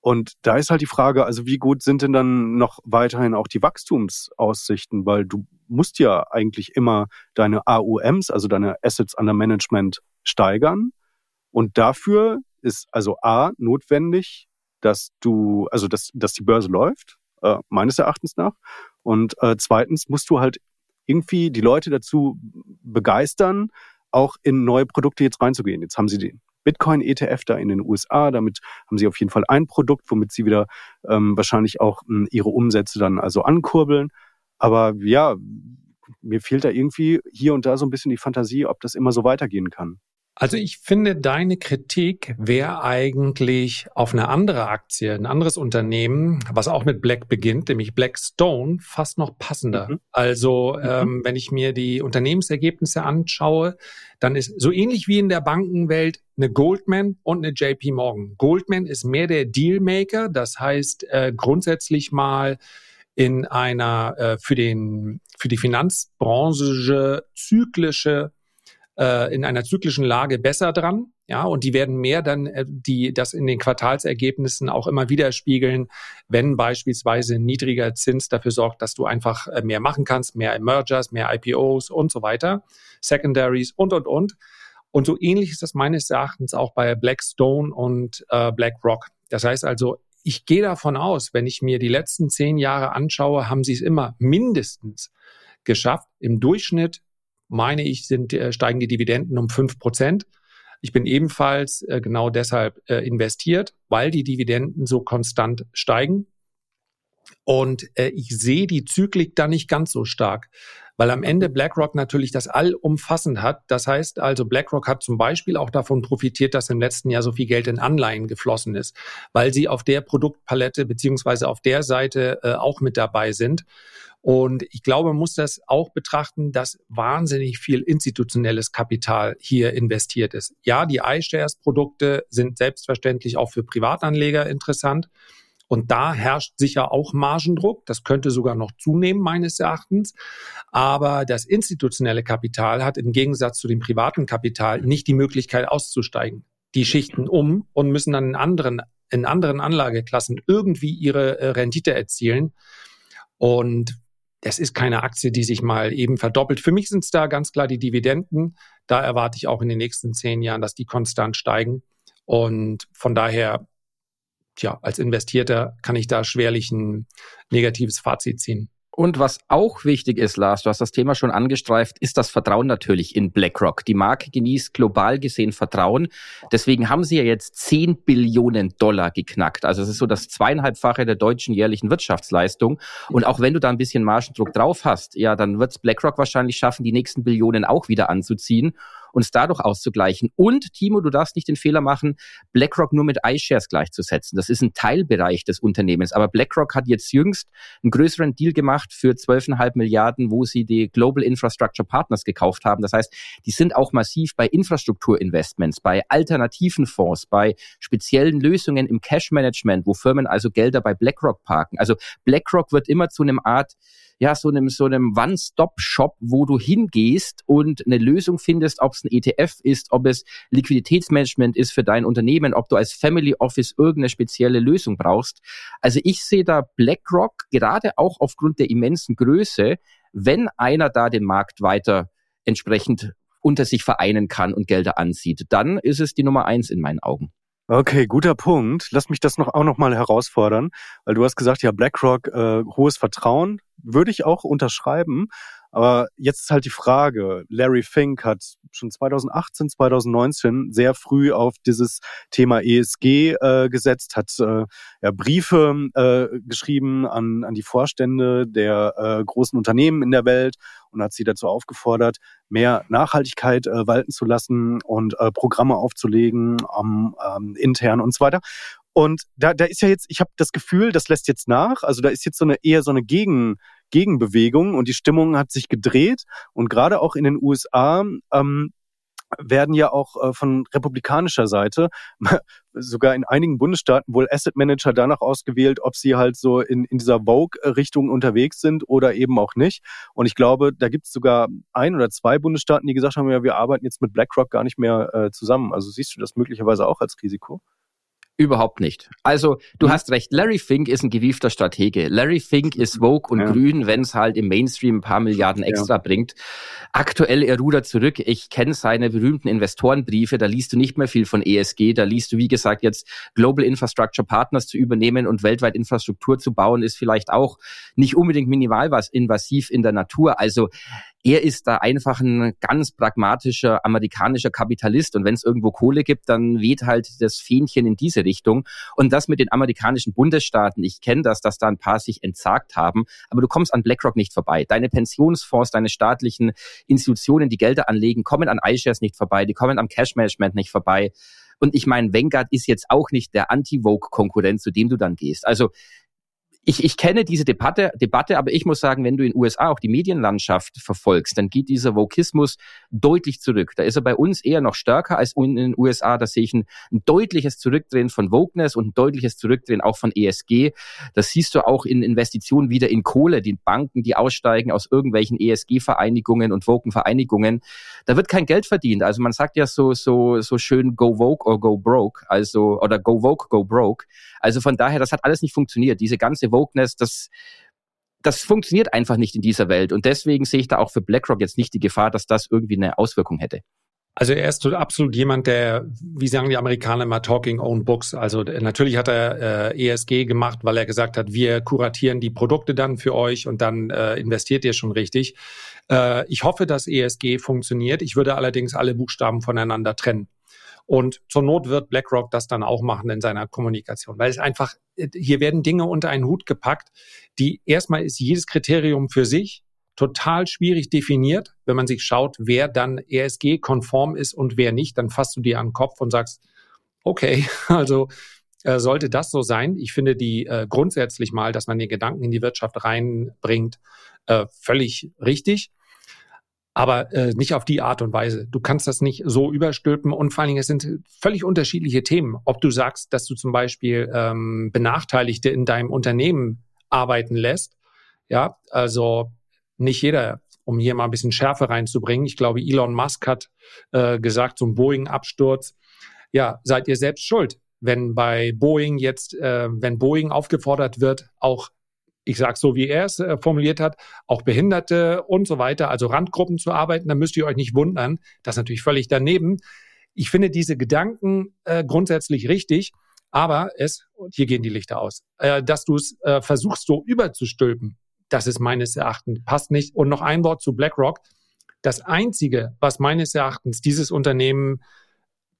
Und da ist halt die Frage, also wie gut sind denn dann noch weiterhin auch die Wachstumsaussichten, weil du musst ja eigentlich immer deine AUMs, also deine Assets under Management steigern. Und dafür ist also A notwendig, dass du, also dass, dass die Börse läuft, äh, meines Erachtens nach. Und äh, zweitens musst du halt irgendwie die Leute dazu begeistern, auch in neue Produkte jetzt reinzugehen. Jetzt haben sie den Bitcoin-ETF da in den USA. Damit haben sie auf jeden Fall ein Produkt, womit sie wieder ähm, wahrscheinlich auch ähm, ihre Umsätze dann also ankurbeln. Aber ja, mir fehlt da irgendwie hier und da so ein bisschen die Fantasie, ob das immer so weitergehen kann. Also ich finde, deine Kritik wäre eigentlich auf eine andere Aktie, ein anderes Unternehmen, was auch mit Black beginnt, nämlich Blackstone, fast noch passender. Mhm. Also mhm. ähm, wenn ich mir die Unternehmensergebnisse anschaue, dann ist so ähnlich wie in der Bankenwelt eine Goldman und eine JP Morgan. Goldman ist mehr der Dealmaker, das heißt äh, grundsätzlich mal in einer äh, für den für die Finanzbranche zyklische äh, in einer zyklischen Lage besser dran. Ja, und die werden mehr dann äh, die das in den Quartalsergebnissen auch immer widerspiegeln, wenn beispielsweise niedriger Zins dafür sorgt, dass du einfach äh, mehr machen kannst, mehr Mergers, mehr IPOs und so weiter, Secondaries und und und. Und so ähnlich ist das meines Erachtens auch bei Blackstone und äh, BlackRock. Das heißt also, ich gehe davon aus, wenn ich mir die letzten zehn Jahre anschaue, haben sie es immer mindestens geschafft, im Durchschnitt meine ich, sind, äh, steigen die Dividenden um fünf Prozent. Ich bin ebenfalls äh, genau deshalb äh, investiert, weil die Dividenden so konstant steigen. Und äh, ich sehe die Zyklik da nicht ganz so stark, weil am Ende BlackRock natürlich das allumfassend hat. Das heißt also, BlackRock hat zum Beispiel auch davon profitiert, dass im letzten Jahr so viel Geld in Anleihen geflossen ist, weil sie auf der Produktpalette beziehungsweise auf der Seite äh, auch mit dabei sind. Und ich glaube, man muss das auch betrachten, dass wahnsinnig viel institutionelles Kapital hier investiert ist. Ja, die iShares-Produkte sind selbstverständlich auch für Privatanleger interessant. Und da herrscht sicher auch Margendruck. Das könnte sogar noch zunehmen, meines Erachtens. Aber das institutionelle Kapital hat im Gegensatz zu dem privaten Kapital nicht die Möglichkeit auszusteigen. Die schichten um und müssen dann in anderen, in anderen Anlageklassen irgendwie ihre äh, Rendite erzielen. Und das ist keine Aktie, die sich mal eben verdoppelt. Für mich sind es da ganz klar die Dividenden. Da erwarte ich auch in den nächsten zehn Jahren, dass die konstant steigen. Und von daher, ja, als Investierter kann ich da schwerlich ein negatives Fazit ziehen. Und was auch wichtig ist, Lars, du hast das Thema schon angestreift, ist das Vertrauen natürlich in BlackRock. Die Marke genießt global gesehen Vertrauen. Deswegen haben sie ja jetzt 10 Billionen Dollar geknackt. Also es ist so das zweieinhalbfache der deutschen jährlichen Wirtschaftsleistung. Und auch wenn du da ein bisschen Margendruck drauf hast, ja, dann wird BlackRock wahrscheinlich schaffen, die nächsten Billionen auch wieder anzuziehen. Uns dadurch auszugleichen. Und Timo, du darfst nicht den Fehler machen, BlackRock nur mit iShares gleichzusetzen. Das ist ein Teilbereich des Unternehmens. Aber BlackRock hat jetzt jüngst einen größeren Deal gemacht für 12,5 Milliarden, wo sie die Global Infrastructure Partners gekauft haben. Das heißt, die sind auch massiv bei Infrastrukturinvestments, bei alternativen Fonds, bei speziellen Lösungen im Cash Management, wo Firmen also Gelder bei BlackRock parken. Also BlackRock wird immer zu einem Art ja, so einem, so einem One-Stop-Shop, wo du hingehst und eine Lösung findest, ob es ein ETF ist, ob es Liquiditätsmanagement ist für dein Unternehmen, ob du als Family Office irgendeine spezielle Lösung brauchst. Also ich sehe da BlackRock gerade auch aufgrund der immensen Größe, wenn einer da den Markt weiter entsprechend unter sich vereinen kann und Gelder anzieht, dann ist es die Nummer eins in meinen Augen. Okay, guter Punkt. Lass mich das noch auch noch mal herausfordern, weil du hast gesagt, ja BlackRock äh, hohes Vertrauen würde ich auch unterschreiben. Aber jetzt ist halt die Frage, Larry Fink hat schon 2018, 2019 sehr früh auf dieses Thema ESG äh, gesetzt, hat äh, ja, Briefe äh, geschrieben an, an die Vorstände der äh, großen Unternehmen in der Welt und hat sie dazu aufgefordert, mehr Nachhaltigkeit äh, walten zu lassen und äh, Programme aufzulegen, ähm, ähm, intern und so weiter. Und da, da ist ja jetzt, ich habe das Gefühl, das lässt jetzt nach. Also da ist jetzt so eine eher so eine Gegen, Gegenbewegung und die Stimmung hat sich gedreht. Und gerade auch in den USA ähm, werden ja auch äh, von republikanischer Seite sogar in einigen Bundesstaaten wohl Asset Manager danach ausgewählt, ob sie halt so in, in dieser Vogue-Richtung unterwegs sind oder eben auch nicht. Und ich glaube, da gibt es sogar ein oder zwei Bundesstaaten, die gesagt haben, ja, wir arbeiten jetzt mit BlackRock gar nicht mehr äh, zusammen. Also siehst du das möglicherweise auch als Risiko? Überhaupt nicht. Also du mhm. hast recht, Larry Fink ist ein gewiefter Stratege. Larry Fink ist Vogue und ja. grün, wenn es halt im Mainstream ein paar Milliarden extra ja. bringt. Aktuell er rudert zurück. Ich kenne seine berühmten Investorenbriefe, da liest du nicht mehr viel von ESG, da liest du, wie gesagt, jetzt Global Infrastructure Partners zu übernehmen und weltweit Infrastruktur zu bauen, ist vielleicht auch nicht unbedingt minimal was invasiv in der Natur. Also er ist da einfach ein ganz pragmatischer amerikanischer Kapitalist und wenn es irgendwo Kohle gibt, dann weht halt das Fähnchen in diese Richtung. Und das mit den amerikanischen Bundesstaaten, ich kenne das, dass da ein paar sich entsagt haben, aber du kommst an BlackRock nicht vorbei. Deine Pensionsfonds, deine staatlichen Institutionen, die Gelder anlegen, kommen an iShares nicht vorbei, die kommen am Cash Management nicht vorbei. Und ich meine, Vanguard ist jetzt auch nicht der Anti-Vogue-Konkurrent, zu dem du dann gehst. Also ich, ich kenne diese Debatte, Debatte, aber ich muss sagen, wenn du in den USA auch die Medienlandschaft verfolgst, dann geht dieser Vokismus deutlich zurück. Da ist er bei uns eher noch stärker als in den USA. Da sehe ich ein, ein deutliches Zurückdrehen von Wokeness und ein deutliches Zurückdrehen auch von ESG. Das siehst du auch in Investitionen wieder in Kohle, die Banken, die aussteigen aus irgendwelchen ESG-Vereinigungen und Woken-Vereinigungen. Da wird kein Geld verdient. Also man sagt ja so, so, so schön go woke or go broke, also, oder go woke, go broke. Also von daher, das hat alles nicht funktioniert. Diese ganze Wokeness, das, das funktioniert einfach nicht in dieser Welt. Und deswegen sehe ich da auch für BlackRock jetzt nicht die Gefahr, dass das irgendwie eine Auswirkung hätte. Also er ist absolut jemand, der, wie sagen die Amerikaner immer, talking own books. Also natürlich hat er äh, ESG gemacht, weil er gesagt hat, wir kuratieren die Produkte dann für euch und dann äh, investiert ihr schon richtig. Äh, ich hoffe, dass ESG funktioniert. Ich würde allerdings alle Buchstaben voneinander trennen. Und zur Not wird BlackRock das dann auch machen in seiner Kommunikation, weil es einfach, hier werden Dinge unter einen Hut gepackt, die erstmal ist jedes Kriterium für sich total schwierig definiert. Wenn man sich schaut, wer dann ESG-konform ist und wer nicht, dann fasst du dir an den Kopf und sagst, okay, also äh, sollte das so sein. Ich finde die äh, grundsätzlich mal, dass man den Gedanken in die Wirtschaft reinbringt, äh, völlig richtig aber äh, nicht auf die Art und Weise. Du kannst das nicht so überstülpen und vor allen Dingen, es sind völlig unterschiedliche Themen. Ob du sagst, dass du zum Beispiel ähm, Benachteiligte in deinem Unternehmen arbeiten lässt, ja, also nicht jeder, um hier mal ein bisschen Schärfe reinzubringen. Ich glaube, Elon Musk hat äh, gesagt, ein Boeing-Absturz, ja, seid ihr selbst schuld. Wenn bei Boeing jetzt, äh, wenn Boeing aufgefordert wird, auch ich sage so, wie er es äh, formuliert hat, auch Behinderte und so weiter, also Randgruppen zu arbeiten, dann müsst ihr euch nicht wundern. Das ist natürlich völlig daneben. Ich finde diese Gedanken äh, grundsätzlich richtig, aber es, und hier gehen die Lichter aus, äh, dass du es äh, versuchst so überzustülpen, das ist meines Erachtens, passt nicht. Und noch ein Wort zu BlackRock. Das Einzige, was meines Erachtens dieses Unternehmen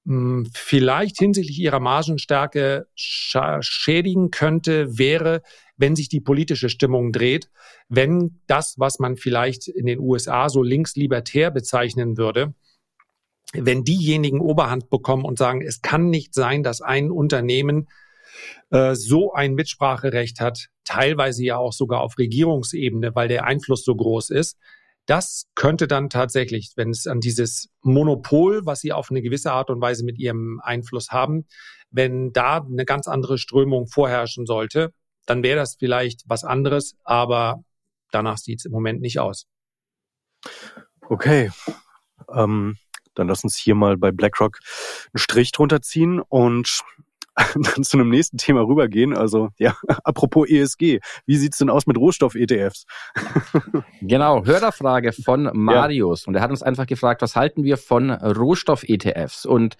hm, vielleicht hinsichtlich ihrer Margenstärke schädigen könnte, wäre, wenn sich die politische Stimmung dreht, wenn das, was man vielleicht in den USA so linkslibertär bezeichnen würde, wenn diejenigen Oberhand bekommen und sagen, es kann nicht sein, dass ein Unternehmen äh, so ein Mitspracherecht hat, teilweise ja auch sogar auf Regierungsebene, weil der Einfluss so groß ist. Das könnte dann tatsächlich, wenn es an dieses Monopol, was sie auf eine gewisse Art und Weise mit ihrem Einfluss haben, wenn da eine ganz andere Strömung vorherrschen sollte, dann wäre das vielleicht was anderes, aber danach sieht es im Moment nicht aus. Okay. Ähm, dann lass uns hier mal bei BlackRock einen Strich drunter ziehen und dann zu einem nächsten Thema rübergehen. Also ja, apropos ESG, wie sieht's denn aus mit Rohstoff-ETFs? genau, Hörerfrage von Marius. Ja. Und er hat uns einfach gefragt, was halten wir von Rohstoff-ETFs? Und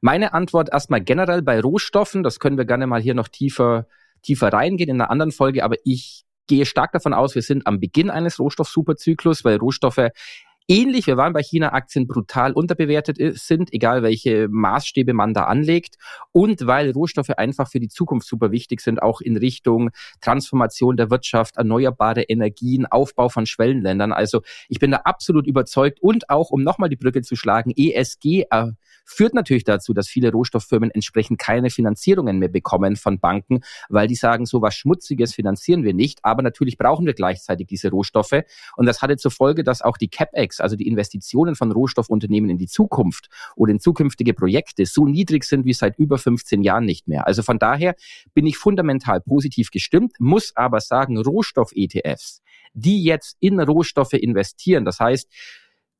meine Antwort erstmal generell bei Rohstoffen, das können wir gerne mal hier noch tiefer, tiefer reingehen in einer anderen Folge, aber ich gehe stark davon aus, wir sind am Beginn eines Rohstoff-Superzyklus, weil Rohstoffe ähnlich, wir waren bei China-Aktien brutal unterbewertet sind, egal welche Maßstäbe man da anlegt und weil Rohstoffe einfach für die Zukunft super wichtig sind, auch in Richtung Transformation der Wirtschaft, erneuerbare Energien, Aufbau von Schwellenländern. Also ich bin da absolut überzeugt und auch, um nochmal die Brücke zu schlagen, ESG äh, führt natürlich dazu, dass viele Rohstofffirmen entsprechend keine Finanzierungen mehr bekommen von Banken, weil die sagen, so was Schmutziges finanzieren wir nicht, aber natürlich brauchen wir gleichzeitig diese Rohstoffe und das hatte zur Folge, dass auch die CapEx also die Investitionen von Rohstoffunternehmen in die Zukunft oder in zukünftige Projekte so niedrig sind wie seit über 15 Jahren nicht mehr. Also von daher bin ich fundamental positiv gestimmt, muss aber sagen, Rohstoff-ETFs, die jetzt in Rohstoffe investieren, das heißt,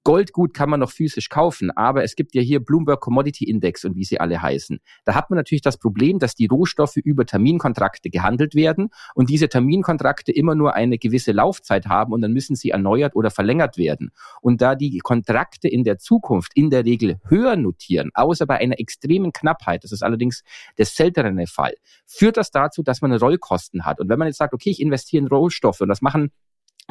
Goldgut kann man noch physisch kaufen, aber es gibt ja hier Bloomberg Commodity Index und wie sie alle heißen. Da hat man natürlich das Problem, dass die Rohstoffe über Terminkontrakte gehandelt werden und diese Terminkontrakte immer nur eine gewisse Laufzeit haben und dann müssen sie erneuert oder verlängert werden. Und da die Kontrakte in der Zukunft in der Regel höher notieren, außer bei einer extremen Knappheit, das ist allerdings der seltenere Fall, führt das dazu, dass man Rollkosten hat. Und wenn man jetzt sagt, okay, ich investiere in Rohstoffe und das machen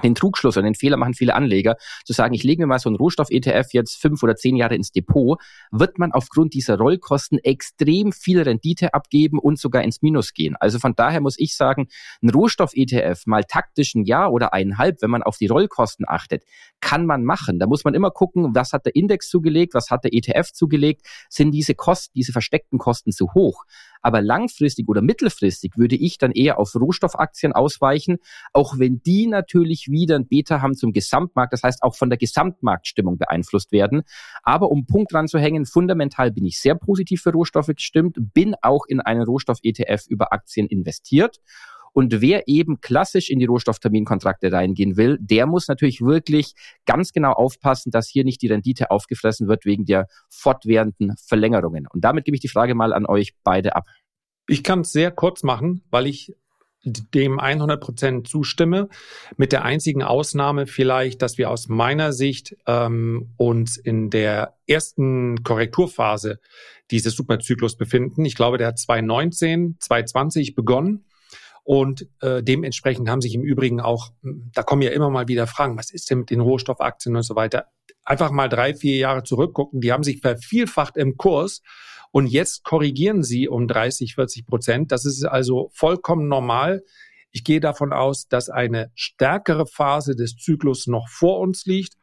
den Trugschluss und den Fehler machen viele Anleger, zu sagen, ich lege mir mal so einen Rohstoff-ETF jetzt fünf oder zehn Jahre ins Depot, wird man aufgrund dieser Rollkosten extrem viel Rendite abgeben und sogar ins Minus gehen. Also von daher muss ich sagen, ein Rohstoff-ETF mal taktisch ein Jahr oder eineinhalb, wenn man auf die Rollkosten achtet, kann man machen. Da muss man immer gucken, was hat der Index zugelegt, was hat der ETF zugelegt, sind diese Kosten, diese versteckten Kosten zu hoch. Aber langfristig oder mittelfristig würde ich dann eher auf Rohstoffaktien ausweichen, auch wenn die natürlich wieder ein Beta haben zum Gesamtmarkt, das heißt auch von der Gesamtmarktstimmung beeinflusst werden. Aber um Punkt dran zu hängen, fundamental bin ich sehr positiv für Rohstoffe gestimmt, bin auch in einen Rohstoff-ETF über Aktien investiert. Und wer eben klassisch in die Rohstoffterminkontrakte reingehen will, der muss natürlich wirklich ganz genau aufpassen, dass hier nicht die Rendite aufgefressen wird wegen der fortwährenden Verlängerungen. Und damit gebe ich die Frage mal an euch beide ab. Ich kann es sehr kurz machen, weil ich dem 100 Prozent zustimme, mit der einzigen Ausnahme vielleicht, dass wir aus meiner Sicht ähm, uns in der ersten Korrekturphase dieses Superzyklus befinden. Ich glaube, der hat 2019, 2020 begonnen und äh, dementsprechend haben sich im Übrigen auch, da kommen ja immer mal wieder Fragen, was ist denn mit den Rohstoffaktien und so weiter. Einfach mal drei, vier Jahre zurückgucken, die haben sich vervielfacht im Kurs und jetzt korrigieren sie um 30, 40 Prozent. Das ist also vollkommen normal. Ich gehe davon aus, dass eine stärkere Phase des Zyklus noch vor uns liegt.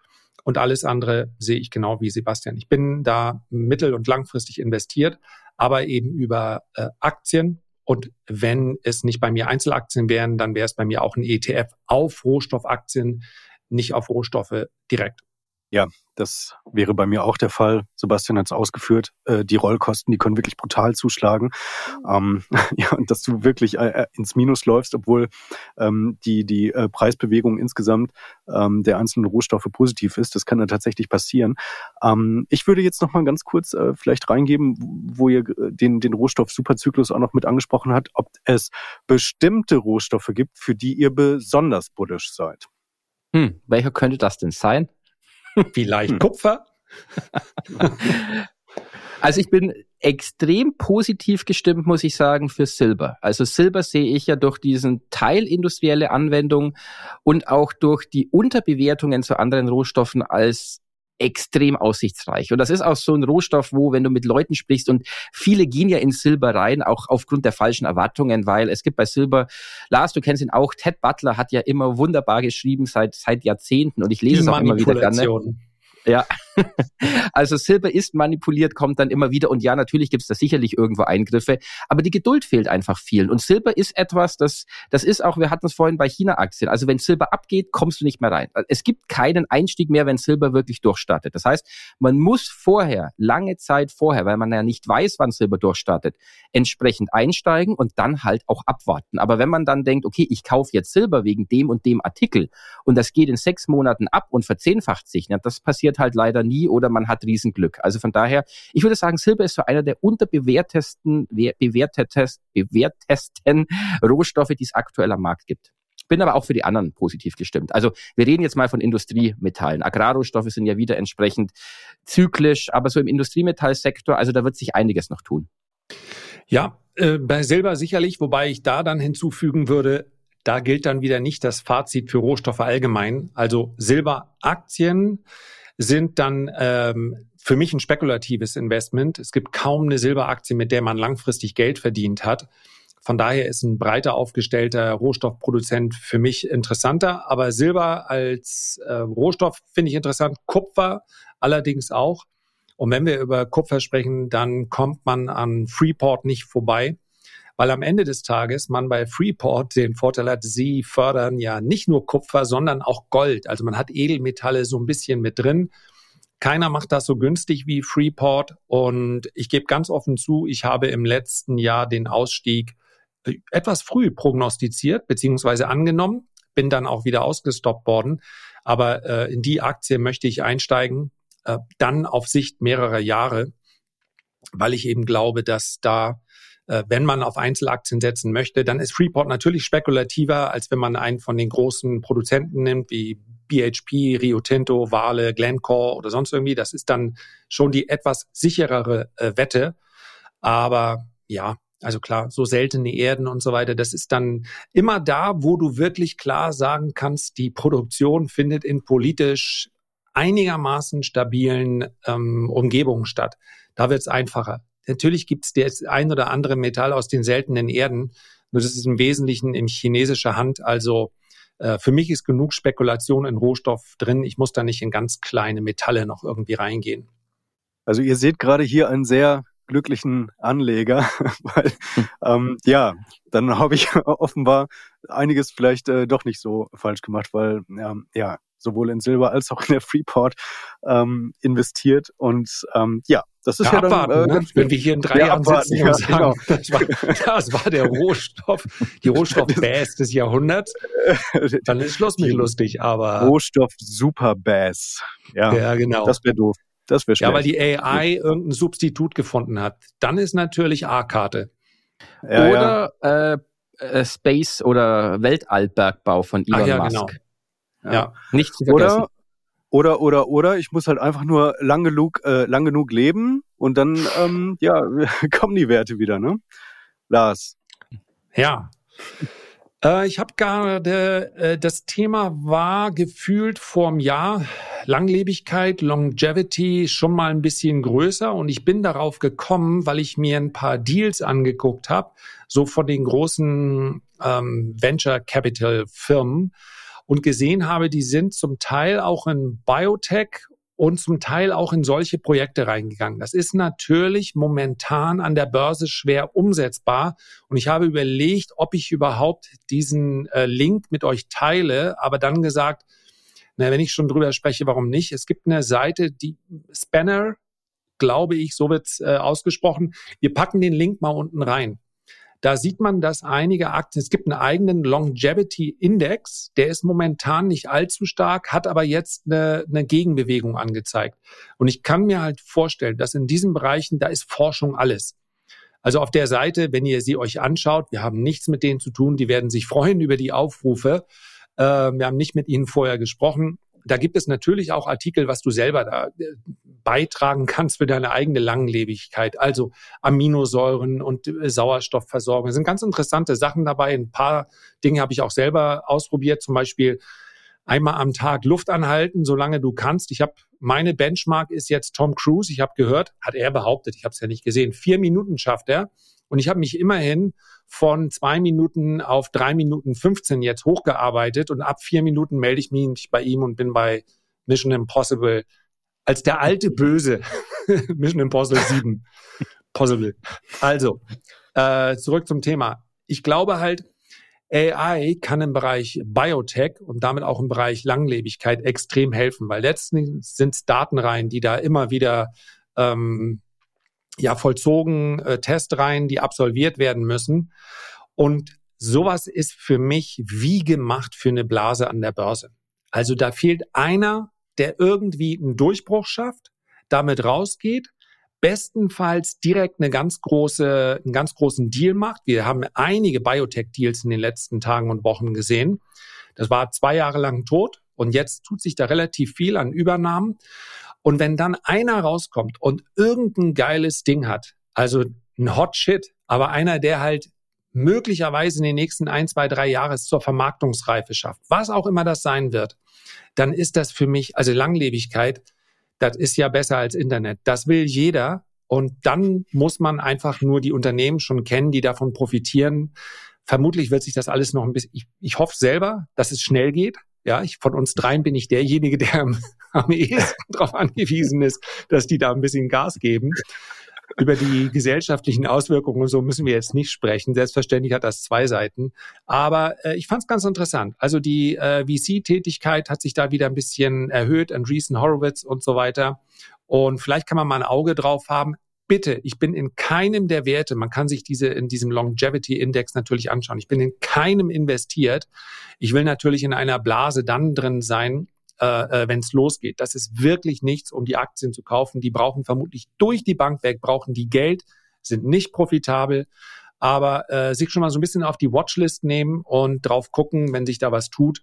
Und alles andere sehe ich genau wie Sebastian. Ich bin da mittel- und langfristig investiert, aber eben über äh, Aktien und wenn es nicht bei mir Einzelaktien wären, dann wäre es bei mir auch ein ETF auf Rohstoffaktien, nicht auf Rohstoffe direkt. Ja, das wäre bei mir auch der Fall. Sebastian hat es ausgeführt. Äh, die Rollkosten, die können wirklich brutal zuschlagen. Ähm, ja, und dass du wirklich äh, äh, ins Minus läufst, obwohl ähm, die, die äh, Preisbewegung insgesamt ähm, der einzelnen Rohstoffe positiv ist. Das kann dann tatsächlich passieren. Ähm, ich würde jetzt noch mal ganz kurz äh, vielleicht reingeben, wo ihr äh, den, den Rohstoff-Superzyklus auch noch mit angesprochen habt, ob es bestimmte Rohstoffe gibt, für die ihr besonders bullisch seid. Hm, welcher könnte das denn sein? Vielleicht hm. Kupfer? Also ich bin extrem positiv gestimmt, muss ich sagen, für Silber. Also Silber sehe ich ja durch diesen Teil industrielle Anwendung und auch durch die Unterbewertungen zu anderen Rohstoffen als extrem aussichtsreich. Und das ist auch so ein Rohstoff, wo, wenn du mit Leuten sprichst, und viele gehen ja in Silber rein, auch aufgrund der falschen Erwartungen, weil es gibt bei Silber, Lars, du kennst ihn auch, Ted Butler hat ja immer wunderbar geschrieben seit, seit Jahrzehnten und ich lese Die es auch immer wieder gerne. Ja, also Silber ist manipuliert, kommt dann immer wieder. Und ja, natürlich gibt es da sicherlich irgendwo Eingriffe, aber die Geduld fehlt einfach vielen. Und Silber ist etwas, das, das ist auch, wir hatten es vorhin bei China-Aktien. Also wenn Silber abgeht, kommst du nicht mehr rein. Es gibt keinen Einstieg mehr, wenn Silber wirklich durchstartet. Das heißt, man muss vorher, lange Zeit vorher, weil man ja nicht weiß, wann Silber durchstartet, entsprechend einsteigen und dann halt auch abwarten. Aber wenn man dann denkt, okay, ich kaufe jetzt Silber wegen dem und dem Artikel und das geht in sechs Monaten ab und verzehnfacht sich, ja, das passiert halt leider nie oder man hat Riesenglück. Also von daher, ich würde sagen, Silber ist so einer der unterbewertesten, bewertetesten, bewertesten Rohstoffe, die es aktuell am Markt gibt bin aber auch für die anderen positiv gestimmt. Also wir reden jetzt mal von Industriemetallen. Agrarrohstoffe sind ja wieder entsprechend zyklisch, aber so im Industriemetallsektor, also da wird sich einiges noch tun. Ja, äh, bei Silber sicherlich, wobei ich da dann hinzufügen würde, da gilt dann wieder nicht das Fazit für Rohstoffe allgemein. Also Silberaktien sind dann ähm, für mich ein spekulatives Investment. Es gibt kaum eine Silberaktie, mit der man langfristig Geld verdient hat. Von daher ist ein breiter aufgestellter Rohstoffproduzent für mich interessanter. Aber Silber als äh, Rohstoff finde ich interessant, Kupfer allerdings auch. Und wenn wir über Kupfer sprechen, dann kommt man an Freeport nicht vorbei weil am Ende des Tages man bei Freeport den Vorteil hat, sie fördern ja nicht nur Kupfer, sondern auch Gold. Also man hat Edelmetalle so ein bisschen mit drin. Keiner macht das so günstig wie Freeport und ich gebe ganz offen zu, ich habe im letzten Jahr den Ausstieg äh, etwas früh prognostiziert bzw. angenommen, bin dann auch wieder ausgestoppt worden. Aber äh, in die Aktie möchte ich einsteigen, äh, dann auf Sicht mehrerer Jahre, weil ich eben glaube, dass da wenn man auf Einzelaktien setzen möchte, dann ist Freeport natürlich spekulativer, als wenn man einen von den großen Produzenten nimmt, wie BHP, Rio Tinto, Vale, Glencore oder sonst irgendwie. Das ist dann schon die etwas sicherere äh, Wette. Aber ja, also klar, so seltene Erden und so weiter, das ist dann immer da, wo du wirklich klar sagen kannst, die Produktion findet in politisch einigermaßen stabilen ähm, Umgebungen statt. Da wird es einfacher. Natürlich gibt es das ein oder andere Metall aus den seltenen Erden, nur das ist im Wesentlichen in chinesischer Hand. Also äh, für mich ist genug Spekulation in Rohstoff drin. Ich muss da nicht in ganz kleine Metalle noch irgendwie reingehen. Also ihr seht gerade hier einen sehr glücklichen Anleger, weil ähm, ja, dann habe ich offenbar einiges vielleicht äh, doch nicht so falsch gemacht, weil ähm, ja, sowohl in Silber als auch in der Freeport ähm, investiert. Und ähm, ja, das ist ja, ja abwarten, dann, äh, ne? wenn wir hier in drei ja, Jahren sitzen ja, und sagen, genau. das, war, das war der Rohstoff, die Rohstoff-Bass des Jahrhunderts, dann ist Schluss mit lustig. Aber Rohstoff Super Bass, ja, ja genau. Das wäre doof. Das wäre schlecht. Ja, weil die AI irgendein Substitut gefunden hat. Dann ist natürlich A-Karte. Ja, oder Äh, äh, Space oder Weltallbergbau von Elon Ach, ja, Musk. Genau. Ja. ja. Nicht zu vergessen. Oder, oder, oder, oder, ich muss halt einfach nur lang genug, äh, lang genug leben und dann, ähm, ja, kommen die Werte wieder, ne? Lars. Ja. Äh, ich habe gerade, äh, das Thema war gefühlt vorm Jahr Langlebigkeit, Longevity schon mal ein bisschen größer und ich bin darauf gekommen, weil ich mir ein paar Deals angeguckt habe, so von den großen ähm, Venture Capital Firmen und gesehen habe, die sind zum Teil auch in Biotech und zum Teil auch in solche Projekte reingegangen. Das ist natürlich momentan an der Börse schwer umsetzbar. Und ich habe überlegt, ob ich überhaupt diesen äh, Link mit euch teile, aber dann gesagt, na, wenn ich schon drüber spreche, warum nicht? Es gibt eine Seite, die Spanner, glaube ich, so wird äh, ausgesprochen. Wir packen den Link mal unten rein. Da sieht man, dass einige Aktien, es gibt einen eigenen Longevity Index, der ist momentan nicht allzu stark, hat aber jetzt eine, eine Gegenbewegung angezeigt. Und ich kann mir halt vorstellen, dass in diesen Bereichen, da ist Forschung alles. Also auf der Seite, wenn ihr sie euch anschaut, wir haben nichts mit denen zu tun, die werden sich freuen über die Aufrufe. Äh, wir haben nicht mit ihnen vorher gesprochen da gibt es natürlich auch Artikel, was du selber da äh, beitragen kannst für deine eigene Langlebigkeit. Also Aminosäuren und äh, Sauerstoffversorgung. Es sind ganz interessante Sachen dabei. Ein paar Dinge habe ich auch selber ausprobiert. Zum Beispiel einmal am Tag Luft anhalten, solange du kannst. Ich habe meine Benchmark ist jetzt Tom Cruise. Ich habe gehört, hat er behauptet, ich habe es ja nicht gesehen, vier Minuten schafft er. Und ich habe mich immerhin von zwei Minuten auf drei Minuten 15 jetzt hochgearbeitet und ab vier Minuten melde ich mich bei ihm und bin bei Mission Impossible als der alte Böse. Mission Impossible 7. Possible. Also, äh, zurück zum Thema. Ich glaube halt, AI kann im Bereich Biotech und damit auch im Bereich Langlebigkeit extrem helfen, weil letztens sind es Datenreihen, die da immer wieder ähm, ja vollzogen, äh, Testreihen, die absolviert werden müssen. Und sowas ist für mich wie gemacht für eine Blase an der Börse. Also da fehlt einer, der irgendwie einen Durchbruch schafft, damit rausgeht bestenfalls direkt eine ganz große, einen ganz großen Deal macht. Wir haben einige Biotech-Deals in den letzten Tagen und Wochen gesehen. Das war zwei Jahre lang tot und jetzt tut sich da relativ viel an Übernahmen. Und wenn dann einer rauskommt und irgendein geiles Ding hat, also ein Hot Shit, aber einer, der halt möglicherweise in den nächsten ein, zwei, drei Jahren zur Vermarktungsreife schafft, was auch immer das sein wird, dann ist das für mich, also Langlebigkeit, das ist ja besser als Internet. Das will jeder. Und dann muss man einfach nur die Unternehmen schon kennen, die davon profitieren. Vermutlich wird sich das alles noch ein bisschen, ich, ich hoffe selber, dass es schnell geht. Ja, ich, von uns dreien bin ich derjenige, der am, am ehesten darauf angewiesen ist, dass die da ein bisschen Gas geben. Über die gesellschaftlichen Auswirkungen und so müssen wir jetzt nicht sprechen. Selbstverständlich hat das zwei Seiten. Aber äh, ich fand es ganz interessant. Also die äh, VC-Tätigkeit hat sich da wieder ein bisschen erhöht, Andreessen Horowitz und so weiter. Und vielleicht kann man mal ein Auge drauf haben. Bitte, ich bin in keinem der Werte, man kann sich diese in diesem Longevity Index natürlich anschauen. Ich bin in keinem investiert. Ich will natürlich in einer Blase dann drin sein, äh, äh wenn es losgeht. Das ist wirklich nichts, um die Aktien zu kaufen. Die brauchen vermutlich durch die Bank weg, brauchen die Geld, sind nicht profitabel, aber äh, sich schon mal so ein bisschen auf die Watchlist nehmen und drauf gucken, wenn sich da was tut.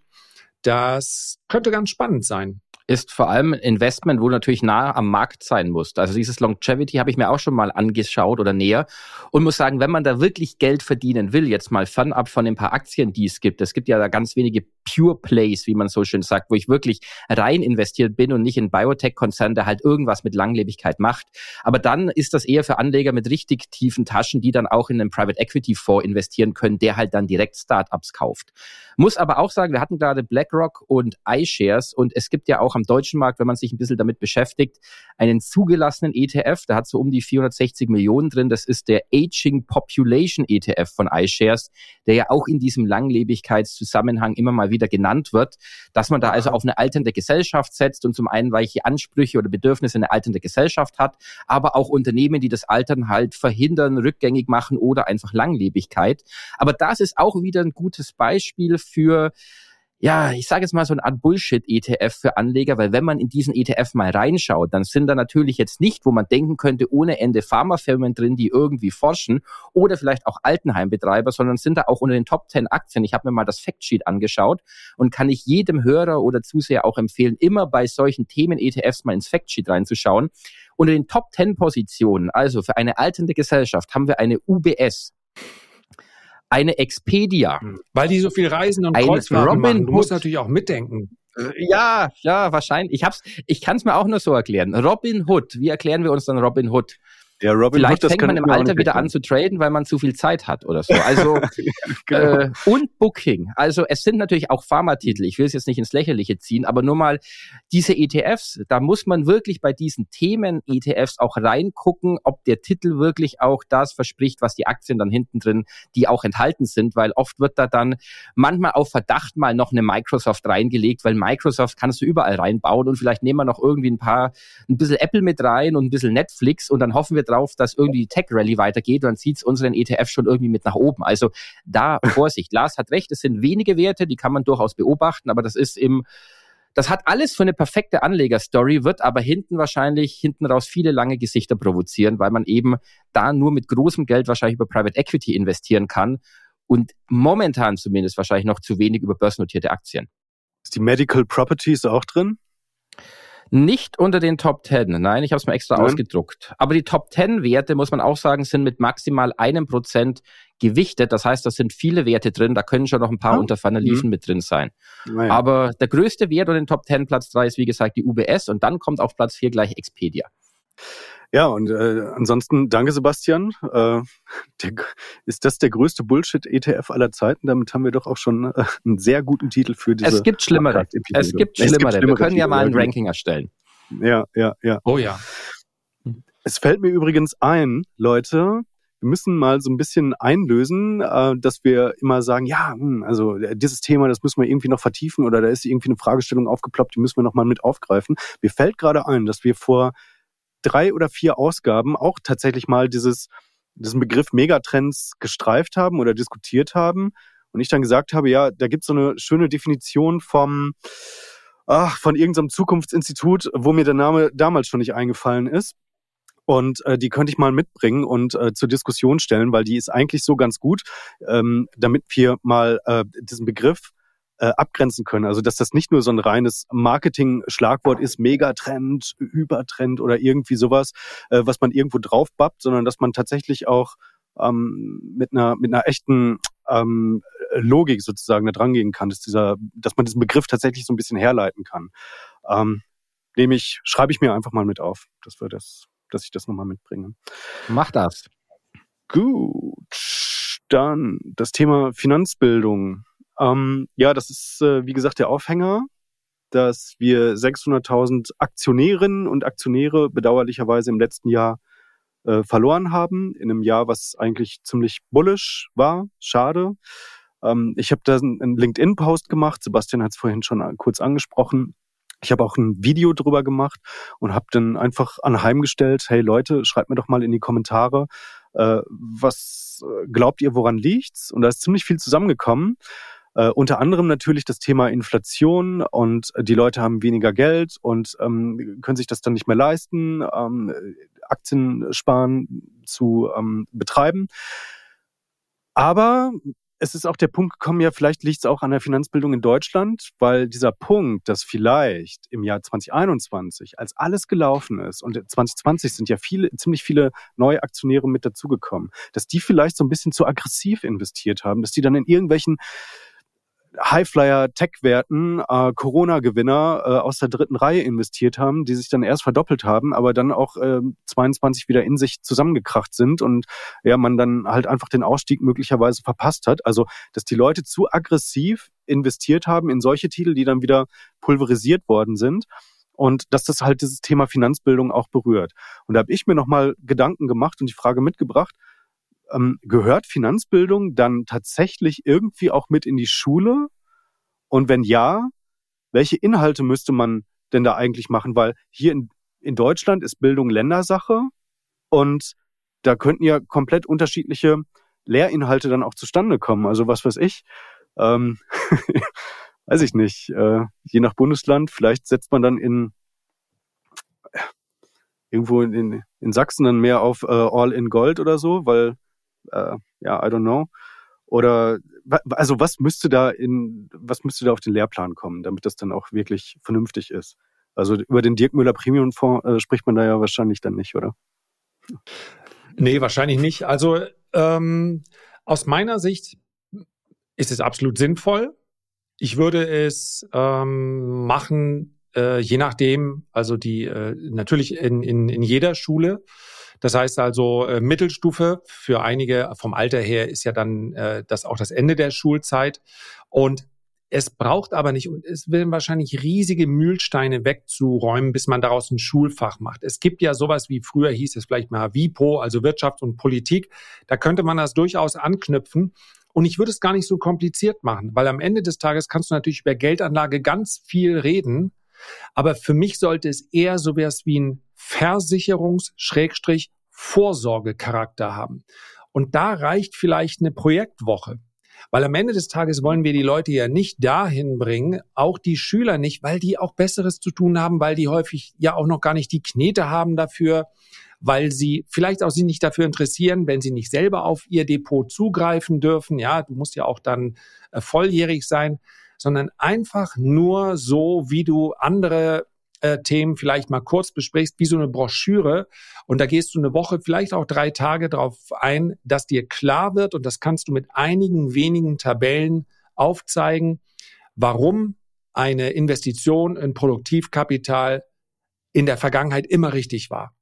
Das könnte ganz spannend sein ist vor allem ein Investment, wo du natürlich nah am Markt sein musst. Also dieses Longevity habe ich mir auch schon mal angeschaut oder näher und muss sagen, wenn man da wirklich Geld verdienen will, jetzt mal fernab von den paar Aktien, die es gibt. Es gibt ja da ganz wenige Pure Plays, wie man so schön sagt, wo ich wirklich rein investiert bin und nicht in Biotech-Konzern, der halt irgendwas mit Langlebigkeit macht. Aber dann ist das eher für Anleger mit richtig tiefen Taschen, die dann auch in einen Private Equity Fonds investieren können, der halt dann direkt Startups kauft. Muss aber auch sagen, wir hatten gerade BlackRock und iShares und es gibt ja auch am deutschen Markt, wenn man sich ein bisschen damit beschäftigt, einen zugelassenen ETF, der hat so um die 460 Millionen drin. Das ist der Aging Population ETF von iShares, der ja auch in diesem Langlebigkeitszusammenhang immer mal wieder genannt wird, dass man da also auf eine alternde Gesellschaft setzt und zum einen welche Ansprüche oder Bedürfnisse eine alternde Gesellschaft hat, aber auch Unternehmen, die das Altern halt verhindern, rückgängig machen oder einfach Langlebigkeit. Aber das ist auch wieder ein gutes Beispiel für ja, ich sage jetzt mal so eine Art Bullshit-ETF für Anleger, weil wenn man in diesen ETF mal reinschaut, dann sind da natürlich jetzt nicht, wo man denken könnte, ohne Ende Pharmafirmen drin, die irgendwie forschen oder vielleicht auch Altenheimbetreiber, sondern sind da auch unter den Top 10 Aktien. Ich habe mir mal das Factsheet angeschaut und kann ich jedem Hörer oder Zuseher auch empfehlen, immer bei solchen Themen-ETFs mal ins Factsheet reinzuschauen. Unter den Top 10 Positionen, also für eine alternde Gesellschaft, haben wir eine UBS, eine Expedia. Hm. Weil die so viel reisen und Kreuzfahrten machen. Du musst natürlich auch mitdenken. Äh, ja, ja, wahrscheinlich. Ich hab's, ich kann es mir auch nur so erklären. Robin Hood. Wie erklären wir uns dann Robin Hood? Ja, Robin Vielleicht Hood, fängt man im Alter wieder an zu traden, weil man zu viel Zeit hat oder so. Also genau. äh, und Booking. Also es sind natürlich auch Pharmatitel. Ich will es jetzt nicht ins Lächerliche ziehen, aber nur mal diese ETFs. Da muss man wirklich bei diesen Themen ETFs auch reingucken, ob der Titel wirklich auch das verspricht, was die Aktien dann hinten drin, die auch enthalten sind, weil oft wird da dann manchmal auf Verdacht mal noch eine Microsoft reingelegt, weil Microsoft kannst du überall reinbauen und vielleicht nehmen wir noch irgendwie ein paar, ein bisschen Apple mit rein und ein bisschen Netflix und dann hoffen wir drauf, dass irgendwie die Tech-Rally weitergeht, dann zieht es unseren ETF schon irgendwie mit nach oben. Also da Vorsicht. Lars hat recht, es sind wenige Werte, die kann man durchaus beobachten, aber das ist im das hat alles für eine perfekte Anlegerstory, wird aber hinten wahrscheinlich, hinten raus viele lange Gesichter provozieren, weil man eben da nur mit großem Geld wahrscheinlich über Private Equity investieren kann und momentan zumindest wahrscheinlich noch zu wenig über börsennotierte Aktien. Ist die Medical Properties auch drin? Nicht unter den Top 10. Nein, ich habe es mal extra Nein. ausgedruckt. Aber die Top 10 Werte, muss man auch sagen, sind mit maximal einem Prozent gewichtet. Das heißt, da sind viele Werte drin. Da können schon noch ein paar oh. Unterfanaliven mhm. mit drin sein. Naja. Aber der größte Wert unter den Top 10 Platz 3 ist, wie gesagt, die UBS. Und dann kommt auf Platz 4 gleich Expedia. Ja, und äh, ansonsten danke Sebastian. Äh, der, ist das der größte Bullshit-ETF aller Zeiten? Damit haben wir doch auch schon äh, einen sehr guten Titel für diese. Es gibt schlimmere. Es gibt schlimmere. Es gibt schlimmere. Wir können ja mal ein Ranking erstellen. Ja, ja, ja. Oh ja. Es fällt mir übrigens ein, Leute, wir müssen mal so ein bisschen einlösen, äh, dass wir immer sagen, ja, hm, also äh, dieses Thema, das müssen wir irgendwie noch vertiefen oder da ist irgendwie eine Fragestellung aufgeploppt, die müssen wir noch mal mit aufgreifen. Mir fällt gerade ein, dass wir vor drei oder vier Ausgaben auch tatsächlich mal dieses, diesen Begriff Megatrends gestreift haben oder diskutiert haben. Und ich dann gesagt habe, ja, da gibt es so eine schöne Definition vom, ach, von irgendeinem Zukunftsinstitut, wo mir der Name damals schon nicht eingefallen ist. Und äh, die könnte ich mal mitbringen und äh, zur Diskussion stellen, weil die ist eigentlich so ganz gut, ähm, damit wir mal äh, diesen Begriff äh, abgrenzen können. Also dass das nicht nur so ein reines Marketing-Schlagwort ist, Megatrend, Übertrend oder irgendwie sowas, äh, was man irgendwo drauf bappt, sondern dass man tatsächlich auch ähm, mit einer mit einer echten ähm, Logik sozusagen da dran gehen kann, dass dieser, dass man diesen Begriff tatsächlich so ein bisschen herleiten kann. Ähm, nämlich schreibe ich mir einfach mal mit auf, dass wir das dass ich das nochmal mitbringe. Mach das. Gut, dann das Thema Finanzbildung. Ähm, ja, das ist, äh, wie gesagt, der Aufhänger, dass wir 600.000 Aktionärinnen und Aktionäre bedauerlicherweise im letzten Jahr äh, verloren haben, in einem Jahr, was eigentlich ziemlich bullish war. Schade. Ähm, ich habe da einen LinkedIn-Post gemacht, Sebastian hat es vorhin schon kurz angesprochen. Ich habe auch ein Video drüber gemacht und habe dann einfach anheimgestellt, hey Leute, schreibt mir doch mal in die Kommentare, äh, was äh, glaubt ihr, woran liegt's? Und da ist ziemlich viel zusammengekommen. Äh, unter anderem natürlich das Thema Inflation und die Leute haben weniger Geld und ähm, können sich das dann nicht mehr leisten, ähm, Aktien sparen zu ähm, betreiben. Aber es ist auch der Punkt gekommen, ja, vielleicht liegt es auch an der Finanzbildung in Deutschland, weil dieser Punkt, dass vielleicht im Jahr 2021, als alles gelaufen ist, und 2020 sind ja viele, ziemlich viele neue Aktionäre mit dazugekommen, dass die vielleicht so ein bisschen zu aggressiv investiert haben, dass die dann in irgendwelchen Highflyer-Tech-Werten äh, Corona-Gewinner äh, aus der dritten Reihe investiert haben, die sich dann erst verdoppelt haben, aber dann auch äh, 22 wieder in sich zusammengekracht sind und ja, man dann halt einfach den Ausstieg möglicherweise verpasst hat. Also, dass die Leute zu aggressiv investiert haben in solche Titel, die dann wieder pulverisiert worden sind und dass das halt dieses Thema Finanzbildung auch berührt. Und da habe ich mir nochmal Gedanken gemacht und die Frage mitgebracht, ähm, gehört Finanzbildung dann tatsächlich irgendwie auch mit in die Schule? Und wenn ja, welche Inhalte müsste man denn da eigentlich machen? Weil hier in, in Deutschland ist Bildung Ländersache und da könnten ja komplett unterschiedliche Lehrinhalte dann auch zustande kommen. Also was weiß ich, ähm, weiß ich nicht, äh, je nach Bundesland, vielleicht setzt man dann in irgendwo in, in Sachsen dann mehr auf äh, All in Gold oder so, weil äh, ja, I don't know. Oder also was müsste da in, was müsste da auf den Lehrplan kommen, damit das dann auch wirklich vernünftig ist? Also über den Dirk Müller Premium Fonds äh, spricht man da ja wahrscheinlich dann nicht, oder? Nee, wahrscheinlich nicht. Also ähm, aus meiner Sicht ist es absolut sinnvoll. Ich würde es ähm, machen, äh, je nachdem, also die äh, natürlich in, in, in jeder Schule das heißt also äh, Mittelstufe für einige vom Alter her ist ja dann äh, das auch das Ende der Schulzeit und es braucht aber nicht, und es werden wahrscheinlich riesige Mühlsteine wegzuräumen, bis man daraus ein Schulfach macht. Es gibt ja sowas wie früher hieß es vielleicht mal WIPO, also Wirtschaft und Politik. Da könnte man das durchaus anknüpfen. Und ich würde es gar nicht so kompliziert machen, weil am Ende des Tages kannst du natürlich über Geldanlage ganz viel reden. Aber für mich sollte es eher so was wie ein Versicherungs-Vorsorgecharakter haben. Und da reicht vielleicht eine Projektwoche. Weil am Ende des Tages wollen wir die Leute ja nicht dahin bringen, auch die Schüler nicht, weil die auch Besseres zu tun haben, weil die häufig ja auch noch gar nicht die Knete haben dafür, weil sie vielleicht auch sie nicht dafür interessieren, wenn sie nicht selber auf ihr Depot zugreifen dürfen. Ja, du musst ja auch dann äh, volljährig sein, sondern einfach nur so, wie du andere Themen vielleicht mal kurz besprichst, wie so eine Broschüre. Und da gehst du eine Woche, vielleicht auch drei Tage darauf ein, dass dir klar wird, und das kannst du mit einigen wenigen Tabellen aufzeigen, warum eine Investition in Produktivkapital in der Vergangenheit immer richtig war.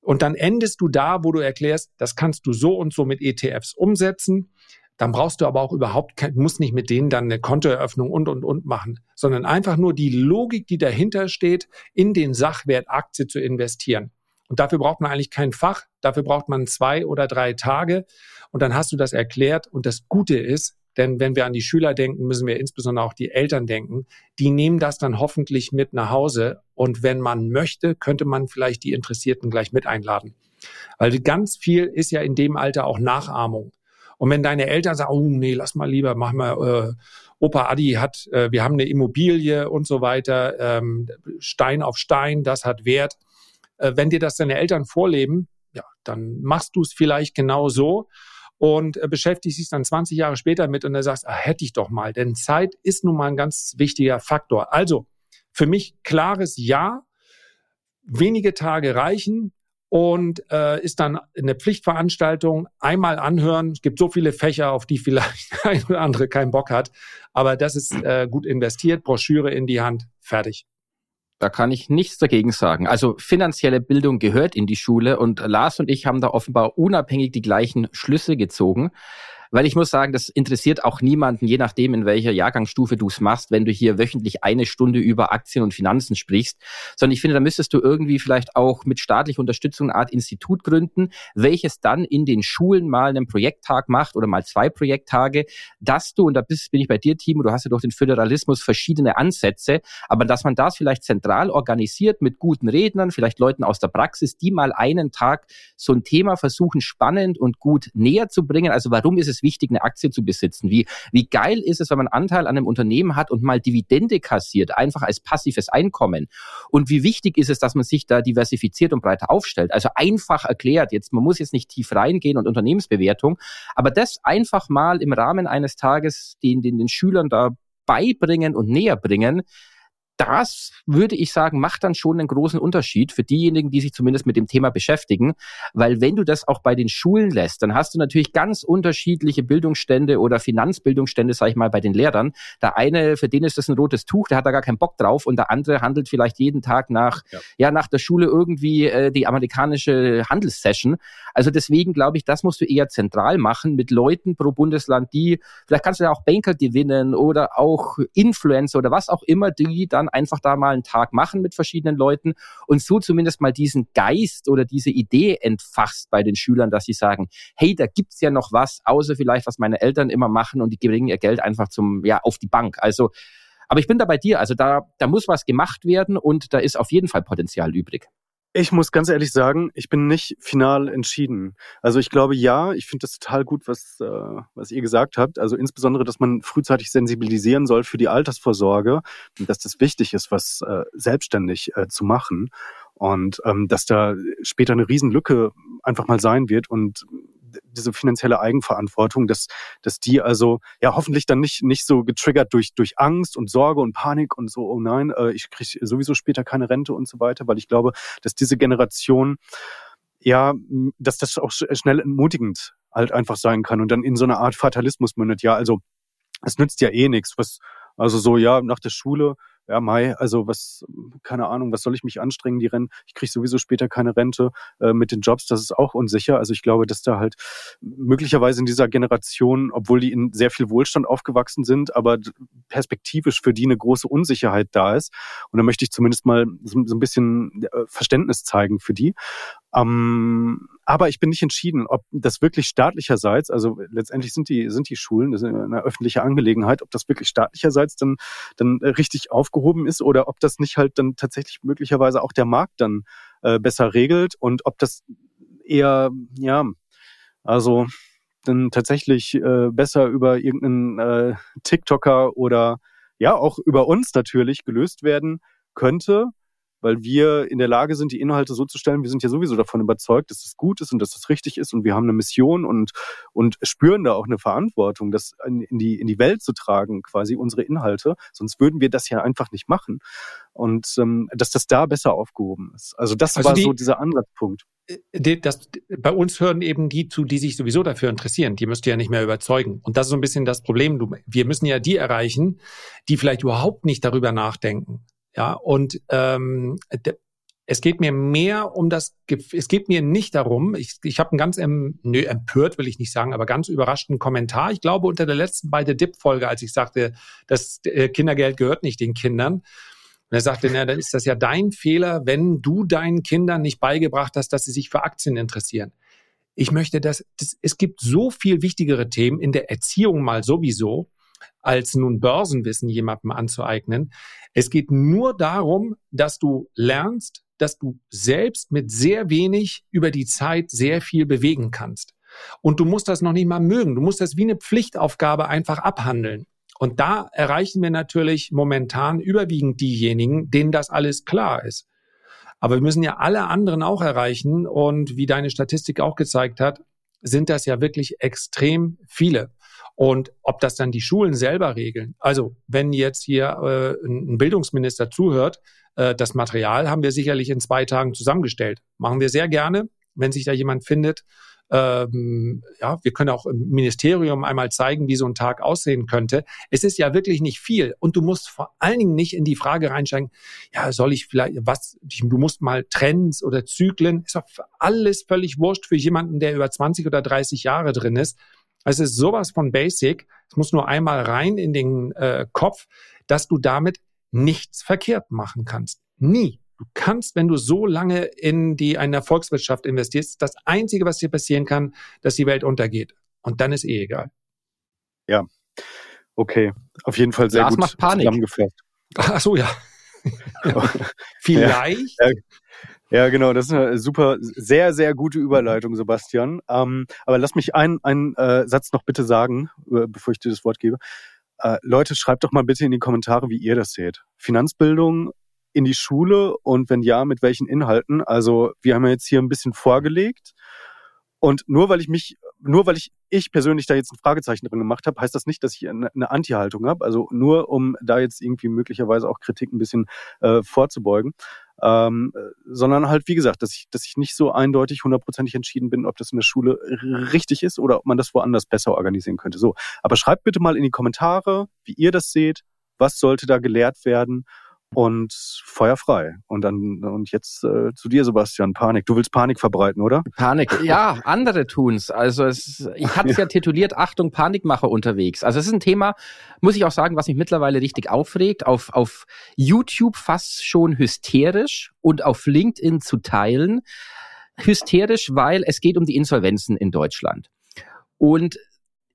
Und dann endest du da, wo du erklärst, das kannst du so und so mit ETFs umsetzen. Dann brauchst du aber auch überhaupt kein, musst nicht mit denen dann eine Kontoeröffnung und, und, und machen, sondern einfach nur die Logik, die dahinter steht, in den Sachwert Aktie zu investieren. Und dafür braucht man eigentlich kein Fach, dafür braucht man zwei oder drei Tage und dann hast du das erklärt. Und das Gute ist, denn wenn wir an die Schüler denken, müssen wir insbesondere auch die Eltern denken. Die nehmen das dann hoffentlich mit nach Hause. Und wenn man möchte, könnte man vielleicht die Interessierten gleich mit einladen. Weil ganz viel ist ja in dem Alter auch Nachahmung. Und wenn deine Eltern sagen, oh nee, lass mal lieber, mach mal, äh, Opa Adi hat, äh, wir haben eine Immobilie und so weiter, ähm, Stein auf Stein, das hat Wert. Äh, wenn dir das deine Eltern vorleben, ja, dann machst du es vielleicht genau so und äh, beschäftigst dich dann 20 Jahre später mit und dann sagst, ah, hätte ich doch mal. Denn Zeit ist nun mal ein ganz wichtiger Faktor. Also für mich klares Ja. Wenige Tage reichen und äh, ist dann eine Pflichtveranstaltung. Einmal anhören. Es gibt so viele Fächer, auf die vielleicht ein oder andere keinen Bock hat. Aber das ist äh, gut investiert. Broschüre in die Hand. Fertig. Da kann ich nichts dagegen sagen. Also finanzielle Bildung gehört in die Schule und Lars und ich haben da offenbar unabhängig die gleichen Schlüsse gezogen. Weil ich muss sagen, das interessiert auch niemanden, je nachdem, in welcher Jahrgangsstufe du es machst, wenn du hier wöchentlich eine Stunde über Aktien und Finanzen sprichst. Sondern ich finde, da müsstest du irgendwie vielleicht auch mit staatlicher Unterstützung eine Art Institut gründen, welches dann in den Schulen mal einen Projekttag macht oder mal zwei Projekttage, dass du, und da bist, bin ich bei dir, Timo, du hast ja durch den Föderalismus verschiedene Ansätze, aber dass man das vielleicht zentral organisiert mit guten Rednern, vielleicht Leuten aus der Praxis, die mal einen Tag so ein Thema versuchen, spannend und gut näher zu bringen. Also warum ist es es wichtig, eine Aktie zu besitzen? Wie, wie geil ist es, wenn man Anteil an einem Unternehmen hat und mal Dividende kassiert, einfach als passives Einkommen? Und wie wichtig ist es, dass man sich da diversifiziert und breiter aufstellt? Also einfach erklärt, jetzt, man muss jetzt nicht tief reingehen und Unternehmensbewertung, aber das einfach mal im Rahmen eines Tages den, den, den Schülern da beibringen und näher bringen, das würde ich sagen, macht dann schon einen großen Unterschied für diejenigen, die sich zumindest mit dem Thema beschäftigen. Weil wenn du das auch bei den Schulen lässt, dann hast du natürlich ganz unterschiedliche Bildungsstände oder Finanzbildungsstände, sage ich mal, bei den Lehrern. Der eine, für den ist das ein rotes Tuch, der hat da gar keinen Bock drauf und der andere handelt vielleicht jeden Tag nach, ja, ja nach der Schule irgendwie äh, die amerikanische Handelssession. Also deswegen glaube ich, das musst du eher zentral machen mit Leuten pro Bundesland, die, vielleicht kannst du ja auch Banker gewinnen oder auch Influencer oder was auch immer, die dann einfach da mal einen Tag machen mit verschiedenen Leuten und so zumindest mal diesen Geist oder diese Idee entfachst bei den Schülern, dass sie sagen, hey, da gibt's ja noch was, außer vielleicht, was meine Eltern immer machen und die bringen ihr Geld einfach zum, ja, auf die Bank. Also, aber ich bin da bei dir, also da, da muss was gemacht werden und da ist auf jeden Fall Potenzial übrig. Ich muss ganz ehrlich sagen, ich bin nicht final entschieden. Also ich glaube ja, ich finde das total gut, was, äh, was ihr gesagt habt. Also insbesondere, dass man frühzeitig sensibilisieren soll für die Altersvorsorge und dass das wichtig ist, was äh, selbstständig äh, zu machen. Und ähm, dass da später eine Riesenlücke einfach mal sein wird und diese finanzielle Eigenverantwortung, dass, dass die also ja hoffentlich dann nicht, nicht so getriggert durch, durch Angst und Sorge und Panik und so, oh nein, äh, ich kriege sowieso später keine Rente und so weiter, weil ich glaube, dass diese Generation ja, dass das auch schnell entmutigend halt einfach sein kann und dann in so eine Art Fatalismus mündet. Ja, also es nützt ja eh nichts. Was, also so, ja, nach der Schule ja, Mai, also was, keine Ahnung, was soll ich mich anstrengen, die Rennen, ich kriege sowieso später keine Rente äh, mit den Jobs, das ist auch unsicher. Also ich glaube, dass da halt möglicherweise in dieser Generation, obwohl die in sehr viel Wohlstand aufgewachsen sind, aber perspektivisch für die eine große Unsicherheit da ist. Und da möchte ich zumindest mal so, so ein bisschen äh, Verständnis zeigen für die. Ähm, aber ich bin nicht entschieden, ob das wirklich staatlicherseits, also letztendlich sind die, sind die Schulen, das ist eine öffentliche Angelegenheit, ob das wirklich staatlicherseits dann, dann richtig aufgehoben ist oder ob das nicht halt dann tatsächlich möglicherweise auch der Markt dann äh, besser regelt und ob das eher, ja, also dann tatsächlich äh, besser über irgendeinen äh, TikToker oder ja auch über uns natürlich gelöst werden könnte weil wir in der Lage sind, die Inhalte so zu stellen. Wir sind ja sowieso davon überzeugt, dass es gut ist und dass es richtig ist und wir haben eine Mission und, und spüren da auch eine Verantwortung, das in, in, die, in die Welt zu tragen, quasi unsere Inhalte. Sonst würden wir das ja einfach nicht machen. Und ähm, dass das da besser aufgehoben ist. Also das also war die, so dieser Ansatzpunkt. Äh, das, bei uns hören eben die zu, die sich sowieso dafür interessieren. Die müsst ihr ja nicht mehr überzeugen. Und das ist so ein bisschen das Problem. Wir müssen ja die erreichen, die vielleicht überhaupt nicht darüber nachdenken. Ja, und ähm, es geht mir mehr um das, es geht mir nicht darum, ich, ich habe einen ganz, ähm, nö, empört will ich nicht sagen, aber ganz überraschten Kommentar. Ich glaube, unter der letzten bei der DIP-Folge, als ich sagte, das äh, Kindergeld gehört nicht den Kindern. Und er sagte, na, dann ist das ja dein Fehler, wenn du deinen Kindern nicht beigebracht hast, dass sie sich für Aktien interessieren. Ich möchte, dass, das, es gibt so viel wichtigere Themen in der Erziehung mal sowieso, als nun Börsenwissen jemandem anzueignen. Es geht nur darum, dass du lernst, dass du selbst mit sehr wenig über die Zeit sehr viel bewegen kannst. Und du musst das noch nicht mal mögen. Du musst das wie eine Pflichtaufgabe einfach abhandeln. Und da erreichen wir natürlich momentan überwiegend diejenigen, denen das alles klar ist. Aber wir müssen ja alle anderen auch erreichen. Und wie deine Statistik auch gezeigt hat, sind das ja wirklich extrem viele. Und ob das dann die Schulen selber regeln. Also wenn jetzt hier äh, ein Bildungsminister zuhört, äh, das Material haben wir sicherlich in zwei Tagen zusammengestellt. Machen wir sehr gerne, wenn sich da jemand findet. Ähm, ja, wir können auch im Ministerium einmal zeigen, wie so ein Tag aussehen könnte. Es ist ja wirklich nicht viel und du musst vor allen Dingen nicht in die Frage reinsteigen, ja, soll ich vielleicht was, du musst mal Trends oder Zyklen, ist doch alles völlig wurscht für jemanden, der über 20 oder 30 Jahre drin ist. Es ist sowas von basic. Es muss nur einmal rein in den äh, Kopf, dass du damit nichts verkehrt machen kannst. Nie. Du kannst, wenn du so lange in die eine Volkswirtschaft investierst, das Einzige, was dir passieren kann, dass die Welt untergeht. Und dann ist eh egal. Ja, okay. Auf jeden Fall sehr das gut macht Panik. zusammengefasst. Ach so, ja. Vielleicht. Ja, ja, genau. Das ist eine super, sehr, sehr gute Überleitung, Sebastian. Ähm, aber lass mich einen, einen äh, Satz noch bitte sagen, äh, bevor ich dir das Wort gebe. Äh, Leute, schreibt doch mal bitte in die Kommentare, wie ihr das seht. Finanzbildung in die Schule und wenn ja, mit welchen Inhalten? Also wir haben ja jetzt hier ein bisschen vorgelegt und nur weil ich mich, nur weil ich ich persönlich da jetzt ein Fragezeichen drin gemacht habe, heißt das nicht, dass ich eine, eine Anti-Haltung habe. Also nur um da jetzt irgendwie möglicherweise auch Kritik ein bisschen äh, vorzubeugen. Ähm, sondern halt, wie gesagt, dass ich, dass ich nicht so eindeutig hundertprozentig entschieden bin, ob das in der Schule richtig ist oder ob man das woanders besser organisieren könnte. So, aber schreibt bitte mal in die Kommentare, wie ihr das seht, was sollte da gelehrt werden und feuerfrei. Und dann und jetzt äh, zu dir, Sebastian, Panik. Du willst Panik verbreiten, oder? Panik, ja, andere tun's. Also es, ich hatte es ja. ja tituliert, Achtung, Panikmacher unterwegs. Also es ist ein Thema, muss ich auch sagen, was mich mittlerweile richtig aufregt. Auf, auf YouTube fast schon hysterisch und auf LinkedIn zu teilen. Hysterisch, weil es geht um die Insolvenzen in Deutschland. Und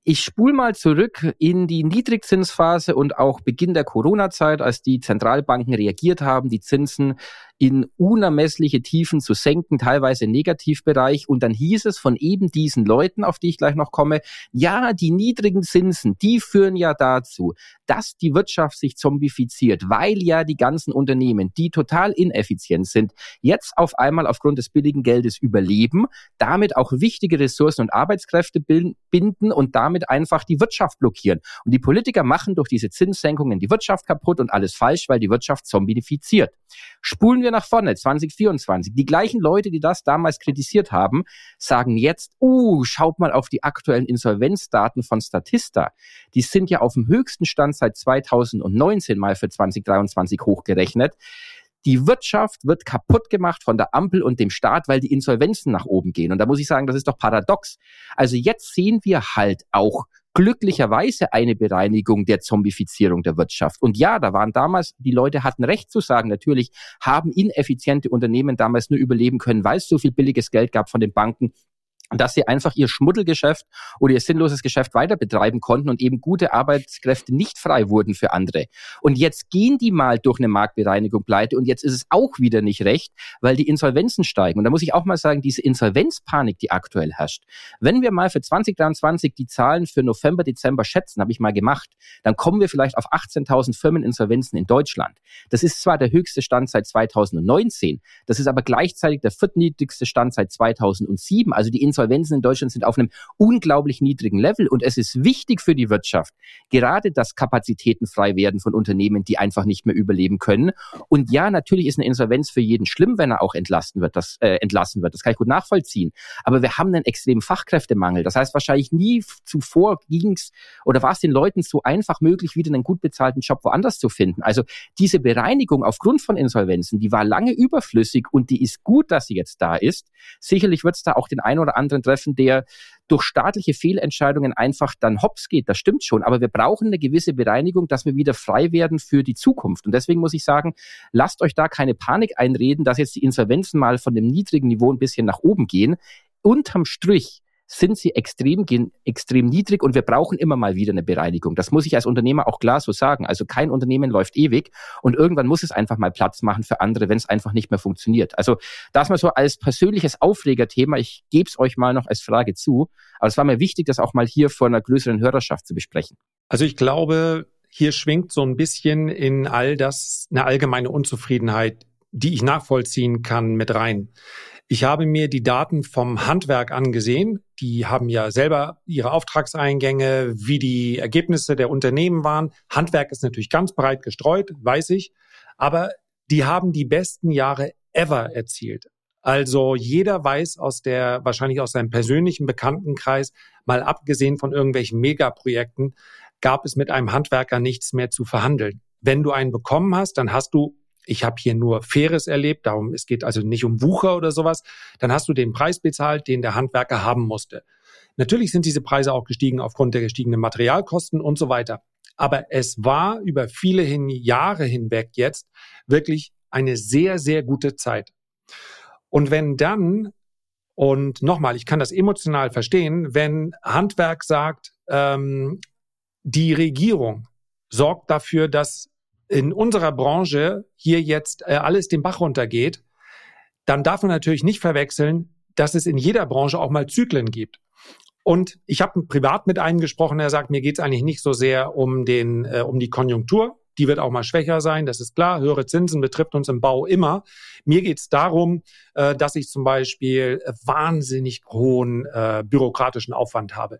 ich spule mal zurück in die Niedrigzinsphase und auch Beginn der Corona-Zeit, als die Zentralbanken reagiert haben, die Zinsen in unermessliche Tiefen zu senken, teilweise im Negativbereich. Und dann hieß es von eben diesen Leuten, auf die ich gleich noch komme, ja, die niedrigen Zinsen, die führen ja dazu, dass die Wirtschaft sich zombifiziert, weil ja die ganzen Unternehmen, die total ineffizient sind, jetzt auf einmal aufgrund des billigen Geldes überleben, damit auch wichtige Ressourcen und Arbeitskräfte binden und damit einfach die Wirtschaft blockieren. Und die Politiker machen durch diese Zinssenkungen die Wirtschaft kaputt und alles falsch, weil die Wirtschaft zombifiziert. Spulen wir nach vorne, 2024. Die gleichen Leute, die das damals kritisiert haben, sagen jetzt, uh, schaut mal auf die aktuellen Insolvenzdaten von Statista. Die sind ja auf dem höchsten Stand seit 2019 mal für 2023 hochgerechnet. Die Wirtschaft wird kaputt gemacht von der Ampel und dem Staat, weil die Insolvenzen nach oben gehen. Und da muss ich sagen, das ist doch paradox. Also jetzt sehen wir halt auch glücklicherweise eine Bereinigung der Zombifizierung der Wirtschaft. Und ja, da waren damals, die Leute hatten recht zu sagen, natürlich haben ineffiziente Unternehmen damals nur überleben können, weil es so viel billiges Geld gab von den Banken dass sie einfach ihr Schmuddelgeschäft oder ihr sinnloses Geschäft weiter betreiben konnten und eben gute Arbeitskräfte nicht frei wurden für andere. Und jetzt gehen die mal durch eine Marktbereinigung pleite und jetzt ist es auch wieder nicht recht, weil die Insolvenzen steigen. Und da muss ich auch mal sagen, diese Insolvenzpanik, die aktuell herrscht, wenn wir mal für 2023 die Zahlen für November, Dezember schätzen, habe ich mal gemacht, dann kommen wir vielleicht auf 18.000 Firmeninsolvenzen in Deutschland. Das ist zwar der höchste Stand seit 2019, das ist aber gleichzeitig der viertniedrigste Stand seit 2007. Also die Insolvenzen Insolvenzen in Deutschland sind auf einem unglaublich niedrigen Level und es ist wichtig für die Wirtschaft, gerade dass Kapazitäten frei werden von Unternehmen, die einfach nicht mehr überleben können. Und ja, natürlich ist eine Insolvenz für jeden schlimm, wenn er auch entlassen wird. Das, äh, entlassen wird. Das kann ich gut nachvollziehen. Aber wir haben einen extremen Fachkräftemangel. Das heißt, wahrscheinlich nie zuvor ging's oder war es den Leuten so einfach möglich, wieder einen gut bezahlten Job woanders zu finden. Also diese Bereinigung aufgrund von Insolvenzen, die war lange überflüssig und die ist gut, dass sie jetzt da ist. Sicherlich wird es da auch den einen oder anderen treffen, der durch staatliche Fehlentscheidungen einfach dann hops geht. Das stimmt schon. Aber wir brauchen eine gewisse Bereinigung, dass wir wieder frei werden für die Zukunft. Und deswegen muss ich sagen, lasst euch da keine Panik einreden, dass jetzt die Insolvenzen mal von dem niedrigen Niveau ein bisschen nach oben gehen. Unterm Strich sind sie extrem, extrem niedrig und wir brauchen immer mal wieder eine Bereinigung. Das muss ich als Unternehmer auch klar so sagen. Also kein Unternehmen läuft ewig und irgendwann muss es einfach mal Platz machen für andere, wenn es einfach nicht mehr funktioniert. Also das mal so als persönliches Aufregerthema. Ich gebe es euch mal noch als Frage zu. Aber es war mir wichtig, das auch mal hier vor einer größeren Hörerschaft zu besprechen. Also ich glaube, hier schwingt so ein bisschen in all das eine allgemeine Unzufriedenheit, die ich nachvollziehen kann, mit rein. Ich habe mir die Daten vom Handwerk angesehen. Die haben ja selber ihre Auftragseingänge, wie die Ergebnisse der Unternehmen waren. Handwerk ist natürlich ganz breit gestreut, weiß ich. Aber die haben die besten Jahre ever erzielt. Also jeder weiß aus der, wahrscheinlich aus seinem persönlichen Bekanntenkreis, mal abgesehen von irgendwelchen Megaprojekten, gab es mit einem Handwerker nichts mehr zu verhandeln. Wenn du einen bekommen hast, dann hast du ich habe hier nur Faires erlebt, darum es geht also nicht um Wucher oder sowas, dann hast du den Preis bezahlt, den der Handwerker haben musste. Natürlich sind diese Preise auch gestiegen aufgrund der gestiegenen Materialkosten und so weiter. Aber es war über viele hin, Jahre hinweg jetzt wirklich eine sehr, sehr gute Zeit. Und wenn dann, und nochmal, ich kann das emotional verstehen, wenn Handwerk sagt, ähm, die Regierung sorgt dafür, dass in unserer Branche hier jetzt äh, alles den Bach runtergeht, dann darf man natürlich nicht verwechseln, dass es in jeder Branche auch mal Zyklen gibt. Und ich habe privat mit einem gesprochen, der sagt, mir geht es eigentlich nicht so sehr um, den, äh, um die Konjunktur. Die wird auch mal schwächer sein, das ist klar. Höhere Zinsen betrifft uns im Bau immer. Mir geht es darum, äh, dass ich zum Beispiel wahnsinnig hohen äh, bürokratischen Aufwand habe.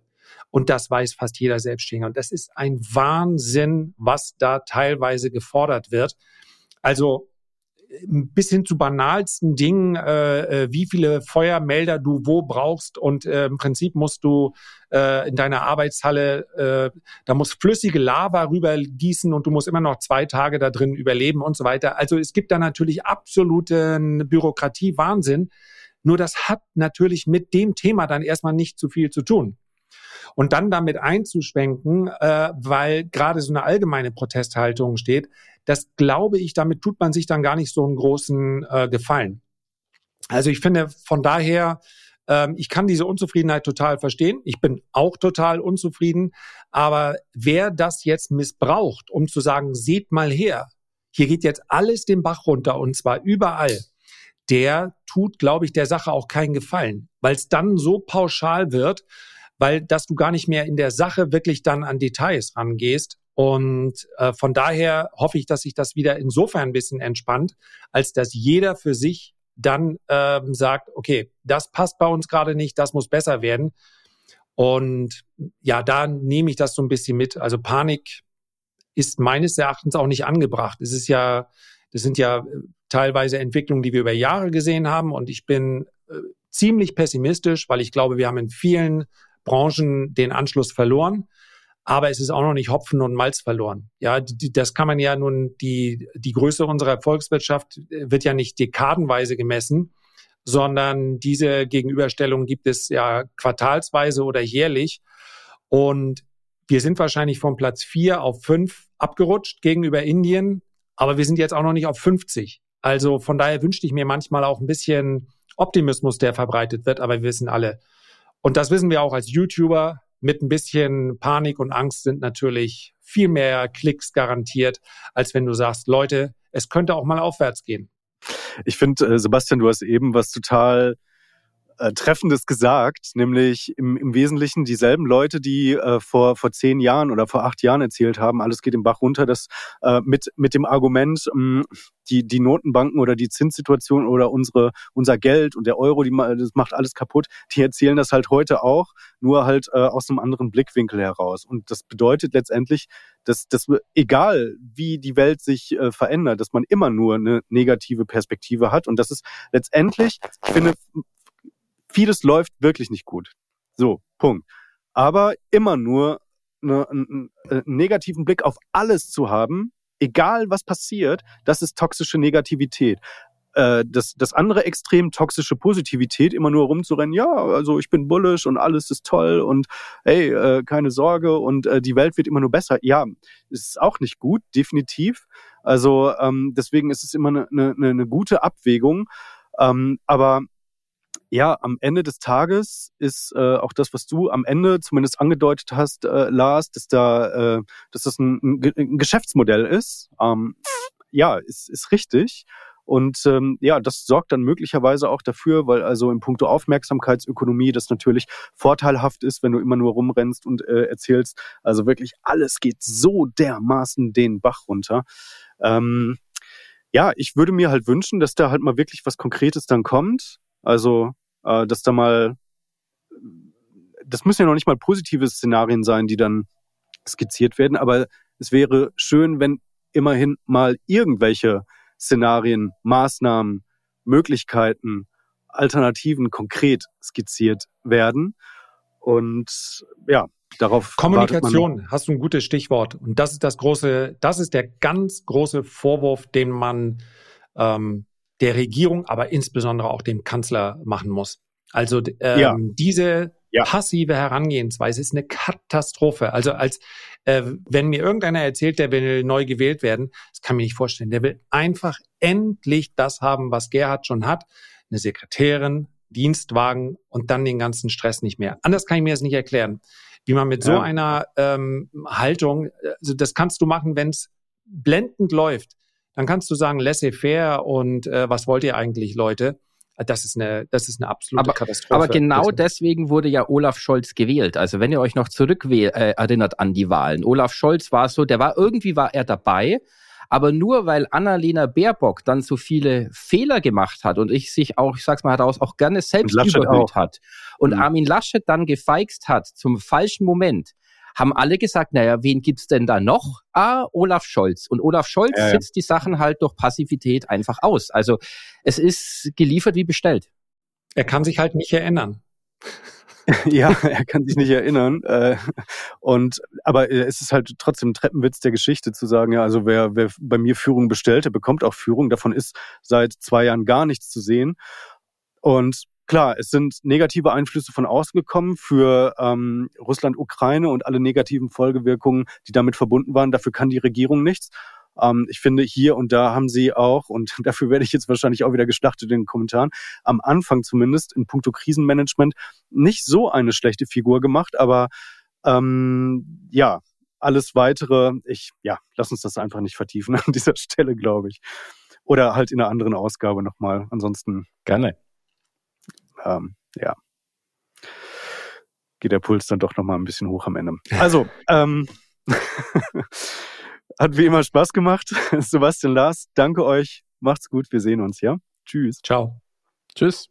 Und das weiß fast jeder Selbstständige. Und das ist ein Wahnsinn, was da teilweise gefordert wird. Also bis hin zu banalsten Dingen, äh, äh, wie viele Feuermelder du wo brauchst und äh, im Prinzip musst du äh, in deiner Arbeitshalle, äh, da muss flüssige Lava rübergießen und du musst immer noch zwei Tage da drin überleben und so weiter. Also es gibt da natürlich absoluten Bürokratie-Wahnsinn. Nur das hat natürlich mit dem Thema dann erstmal nicht zu viel zu tun. Und dann damit einzuschwenken, äh, weil gerade so eine allgemeine Protesthaltung steht, das glaube ich, damit tut man sich dann gar nicht so einen großen äh, Gefallen. Also ich finde von daher, ähm, ich kann diese Unzufriedenheit total verstehen. Ich bin auch total unzufrieden. Aber wer das jetzt missbraucht, um zu sagen, seht mal her, hier geht jetzt alles den Bach runter und zwar überall, der tut, glaube ich, der Sache auch keinen Gefallen, weil es dann so pauschal wird weil dass du gar nicht mehr in der Sache wirklich dann an Details rangehst. Und äh, von daher hoffe ich, dass sich das wieder insofern ein bisschen entspannt, als dass jeder für sich dann ähm, sagt, okay, das passt bei uns gerade nicht, das muss besser werden. Und ja, da nehme ich das so ein bisschen mit. Also Panik ist meines Erachtens auch nicht angebracht. Es ist ja, das sind ja äh, teilweise Entwicklungen, die wir über Jahre gesehen haben. Und ich bin äh, ziemlich pessimistisch, weil ich glaube, wir haben in vielen Branchen den Anschluss verloren. Aber es ist auch noch nicht Hopfen und Malz verloren. Ja, das kann man ja nun, die, die Größe unserer Volkswirtschaft äh, wird ja nicht dekadenweise gemessen, sondern diese Gegenüberstellung gibt es ja quartalsweise oder jährlich. Und wir sind wahrscheinlich von Platz vier auf fünf abgerutscht gegenüber Indien, aber wir sind jetzt auch noch nicht auf 50. Also von daher wünschte ich mir manchmal auch ein bisschen Optimismus, der verbreitet wird, aber wir wissen alle, und das wissen wir auch als YouTuber. Mit ein bisschen Panik und Angst sind natürlich viel mehr Klicks garantiert, als wenn du sagst, Leute, es könnte auch mal aufwärts gehen. Ich finde, äh, Sebastian, du hast eben was total äh, Treffendes gesagt, nämlich im, im Wesentlichen dieselben Leute, die äh, vor, vor zehn Jahren oder vor acht Jahren erzählt haben, alles geht im Bach runter, das äh, mit, mit dem Argument, ähm, die, die Notenbanken oder die Zinssituation oder unsere, unser Geld und der Euro, die, das macht alles kaputt, die erzählen das halt heute auch, nur halt äh, aus einem anderen Blickwinkel heraus. Und das bedeutet letztendlich, dass, dass egal wie die Welt sich äh, verändert, dass man immer nur eine negative Perspektive hat. Und das ist letztendlich, ich finde, vieles läuft wirklich nicht gut. So, Punkt. Aber immer nur eine, einen, einen negativen Blick auf alles zu haben, egal was passiert, das ist toxische Negativität äh, das, das andere Extrem, toxische Positivität, immer nur rumzurennen, ja, also ich bin bullish und alles ist toll und hey, äh, keine Sorge und äh, die Welt wird immer nur besser. Ja, ist auch nicht gut, definitiv. Also ähm, deswegen ist es immer eine, eine, eine gute Abwägung. Ähm, aber ja, am Ende des Tages ist äh, auch das, was du am Ende zumindest angedeutet hast, äh, Lars, dass da, äh, dass das ein, ein Geschäftsmodell ist. Ähm, ja, ist, ist richtig. Und ähm, ja, das sorgt dann möglicherweise auch dafür, weil also in puncto Aufmerksamkeitsökonomie das natürlich vorteilhaft ist, wenn du immer nur rumrennst und äh, erzählst. Also wirklich alles geht so dermaßen den Bach runter. Ähm, ja, ich würde mir halt wünschen, dass da halt mal wirklich was Konkretes dann kommt. Also äh, dass da mal, das müssen ja noch nicht mal positive Szenarien sein, die dann skizziert werden, aber es wäre schön, wenn immerhin mal irgendwelche Szenarien, Maßnahmen, Möglichkeiten, Alternativen konkret skizziert werden. Und ja, darauf. Kommunikation hast du ein gutes Stichwort. Und das ist das große, das ist der ganz große Vorwurf, den man ähm, der Regierung, aber insbesondere auch dem Kanzler machen muss. Also ähm, ja. diese ja. passive Herangehensweise ist eine Katastrophe. Also als äh, wenn mir irgendeiner erzählt, der will neu gewählt werden, das kann mir nicht vorstellen. Der will einfach endlich das haben, was Gerhard schon hat. Eine Sekretärin, Dienstwagen und dann den ganzen Stress nicht mehr. Anders kann ich mir das nicht erklären. Wie man mit ja. so einer ähm, Haltung, also das kannst du machen, wenn es blendend läuft dann kannst du sagen, laissez-faire und äh, was wollt ihr eigentlich, Leute? Das ist eine, das ist eine absolute aber, Katastrophe. Aber genau deswegen wurde ja Olaf Scholz gewählt. Also wenn ihr euch noch zurück äh, erinnert an die Wahlen. Olaf Scholz war so, der war irgendwie war er dabei, aber nur weil Annalena Baerbock dann so viele Fehler gemacht hat und ich sich auch, ich sag's mal heraus, auch gerne selbst überhöht auch. hat und mhm. Armin Laschet dann gefeixt hat zum falschen Moment, haben alle gesagt, naja, wen gibt's denn da noch? Ah, Olaf Scholz. Und Olaf Scholz ja, ja. sitzt die Sachen halt durch Passivität einfach aus. Also es ist geliefert wie bestellt. Er kann sich halt nicht erinnern. ja, er kann sich nicht erinnern. Äh, und aber es ist halt trotzdem ein Treppenwitz der Geschichte zu sagen, ja, also wer, wer bei mir Führung bestellt, der bekommt auch Führung. Davon ist seit zwei Jahren gar nichts zu sehen. Und Klar, es sind negative Einflüsse von außen gekommen für ähm, Russland, Ukraine und alle negativen Folgewirkungen, die damit verbunden waren. Dafür kann die Regierung nichts. Ähm, ich finde, hier und da haben sie auch, und dafür werde ich jetzt wahrscheinlich auch wieder geschlachtet in den Kommentaren, am Anfang zumindest in puncto Krisenmanagement nicht so eine schlechte Figur gemacht. Aber ähm, ja, alles weitere, ich, ja, lass uns das einfach nicht vertiefen an dieser Stelle, glaube ich. Oder halt in einer anderen Ausgabe nochmal. Ansonsten. Gerne ähm, ja, geht der Puls dann doch nochmal ein bisschen hoch am Ende. Also, ähm, hat wie immer Spaß gemacht. Sebastian Lars, danke euch. Macht's gut. Wir sehen uns, ja? Tschüss. Ciao. Tschüss.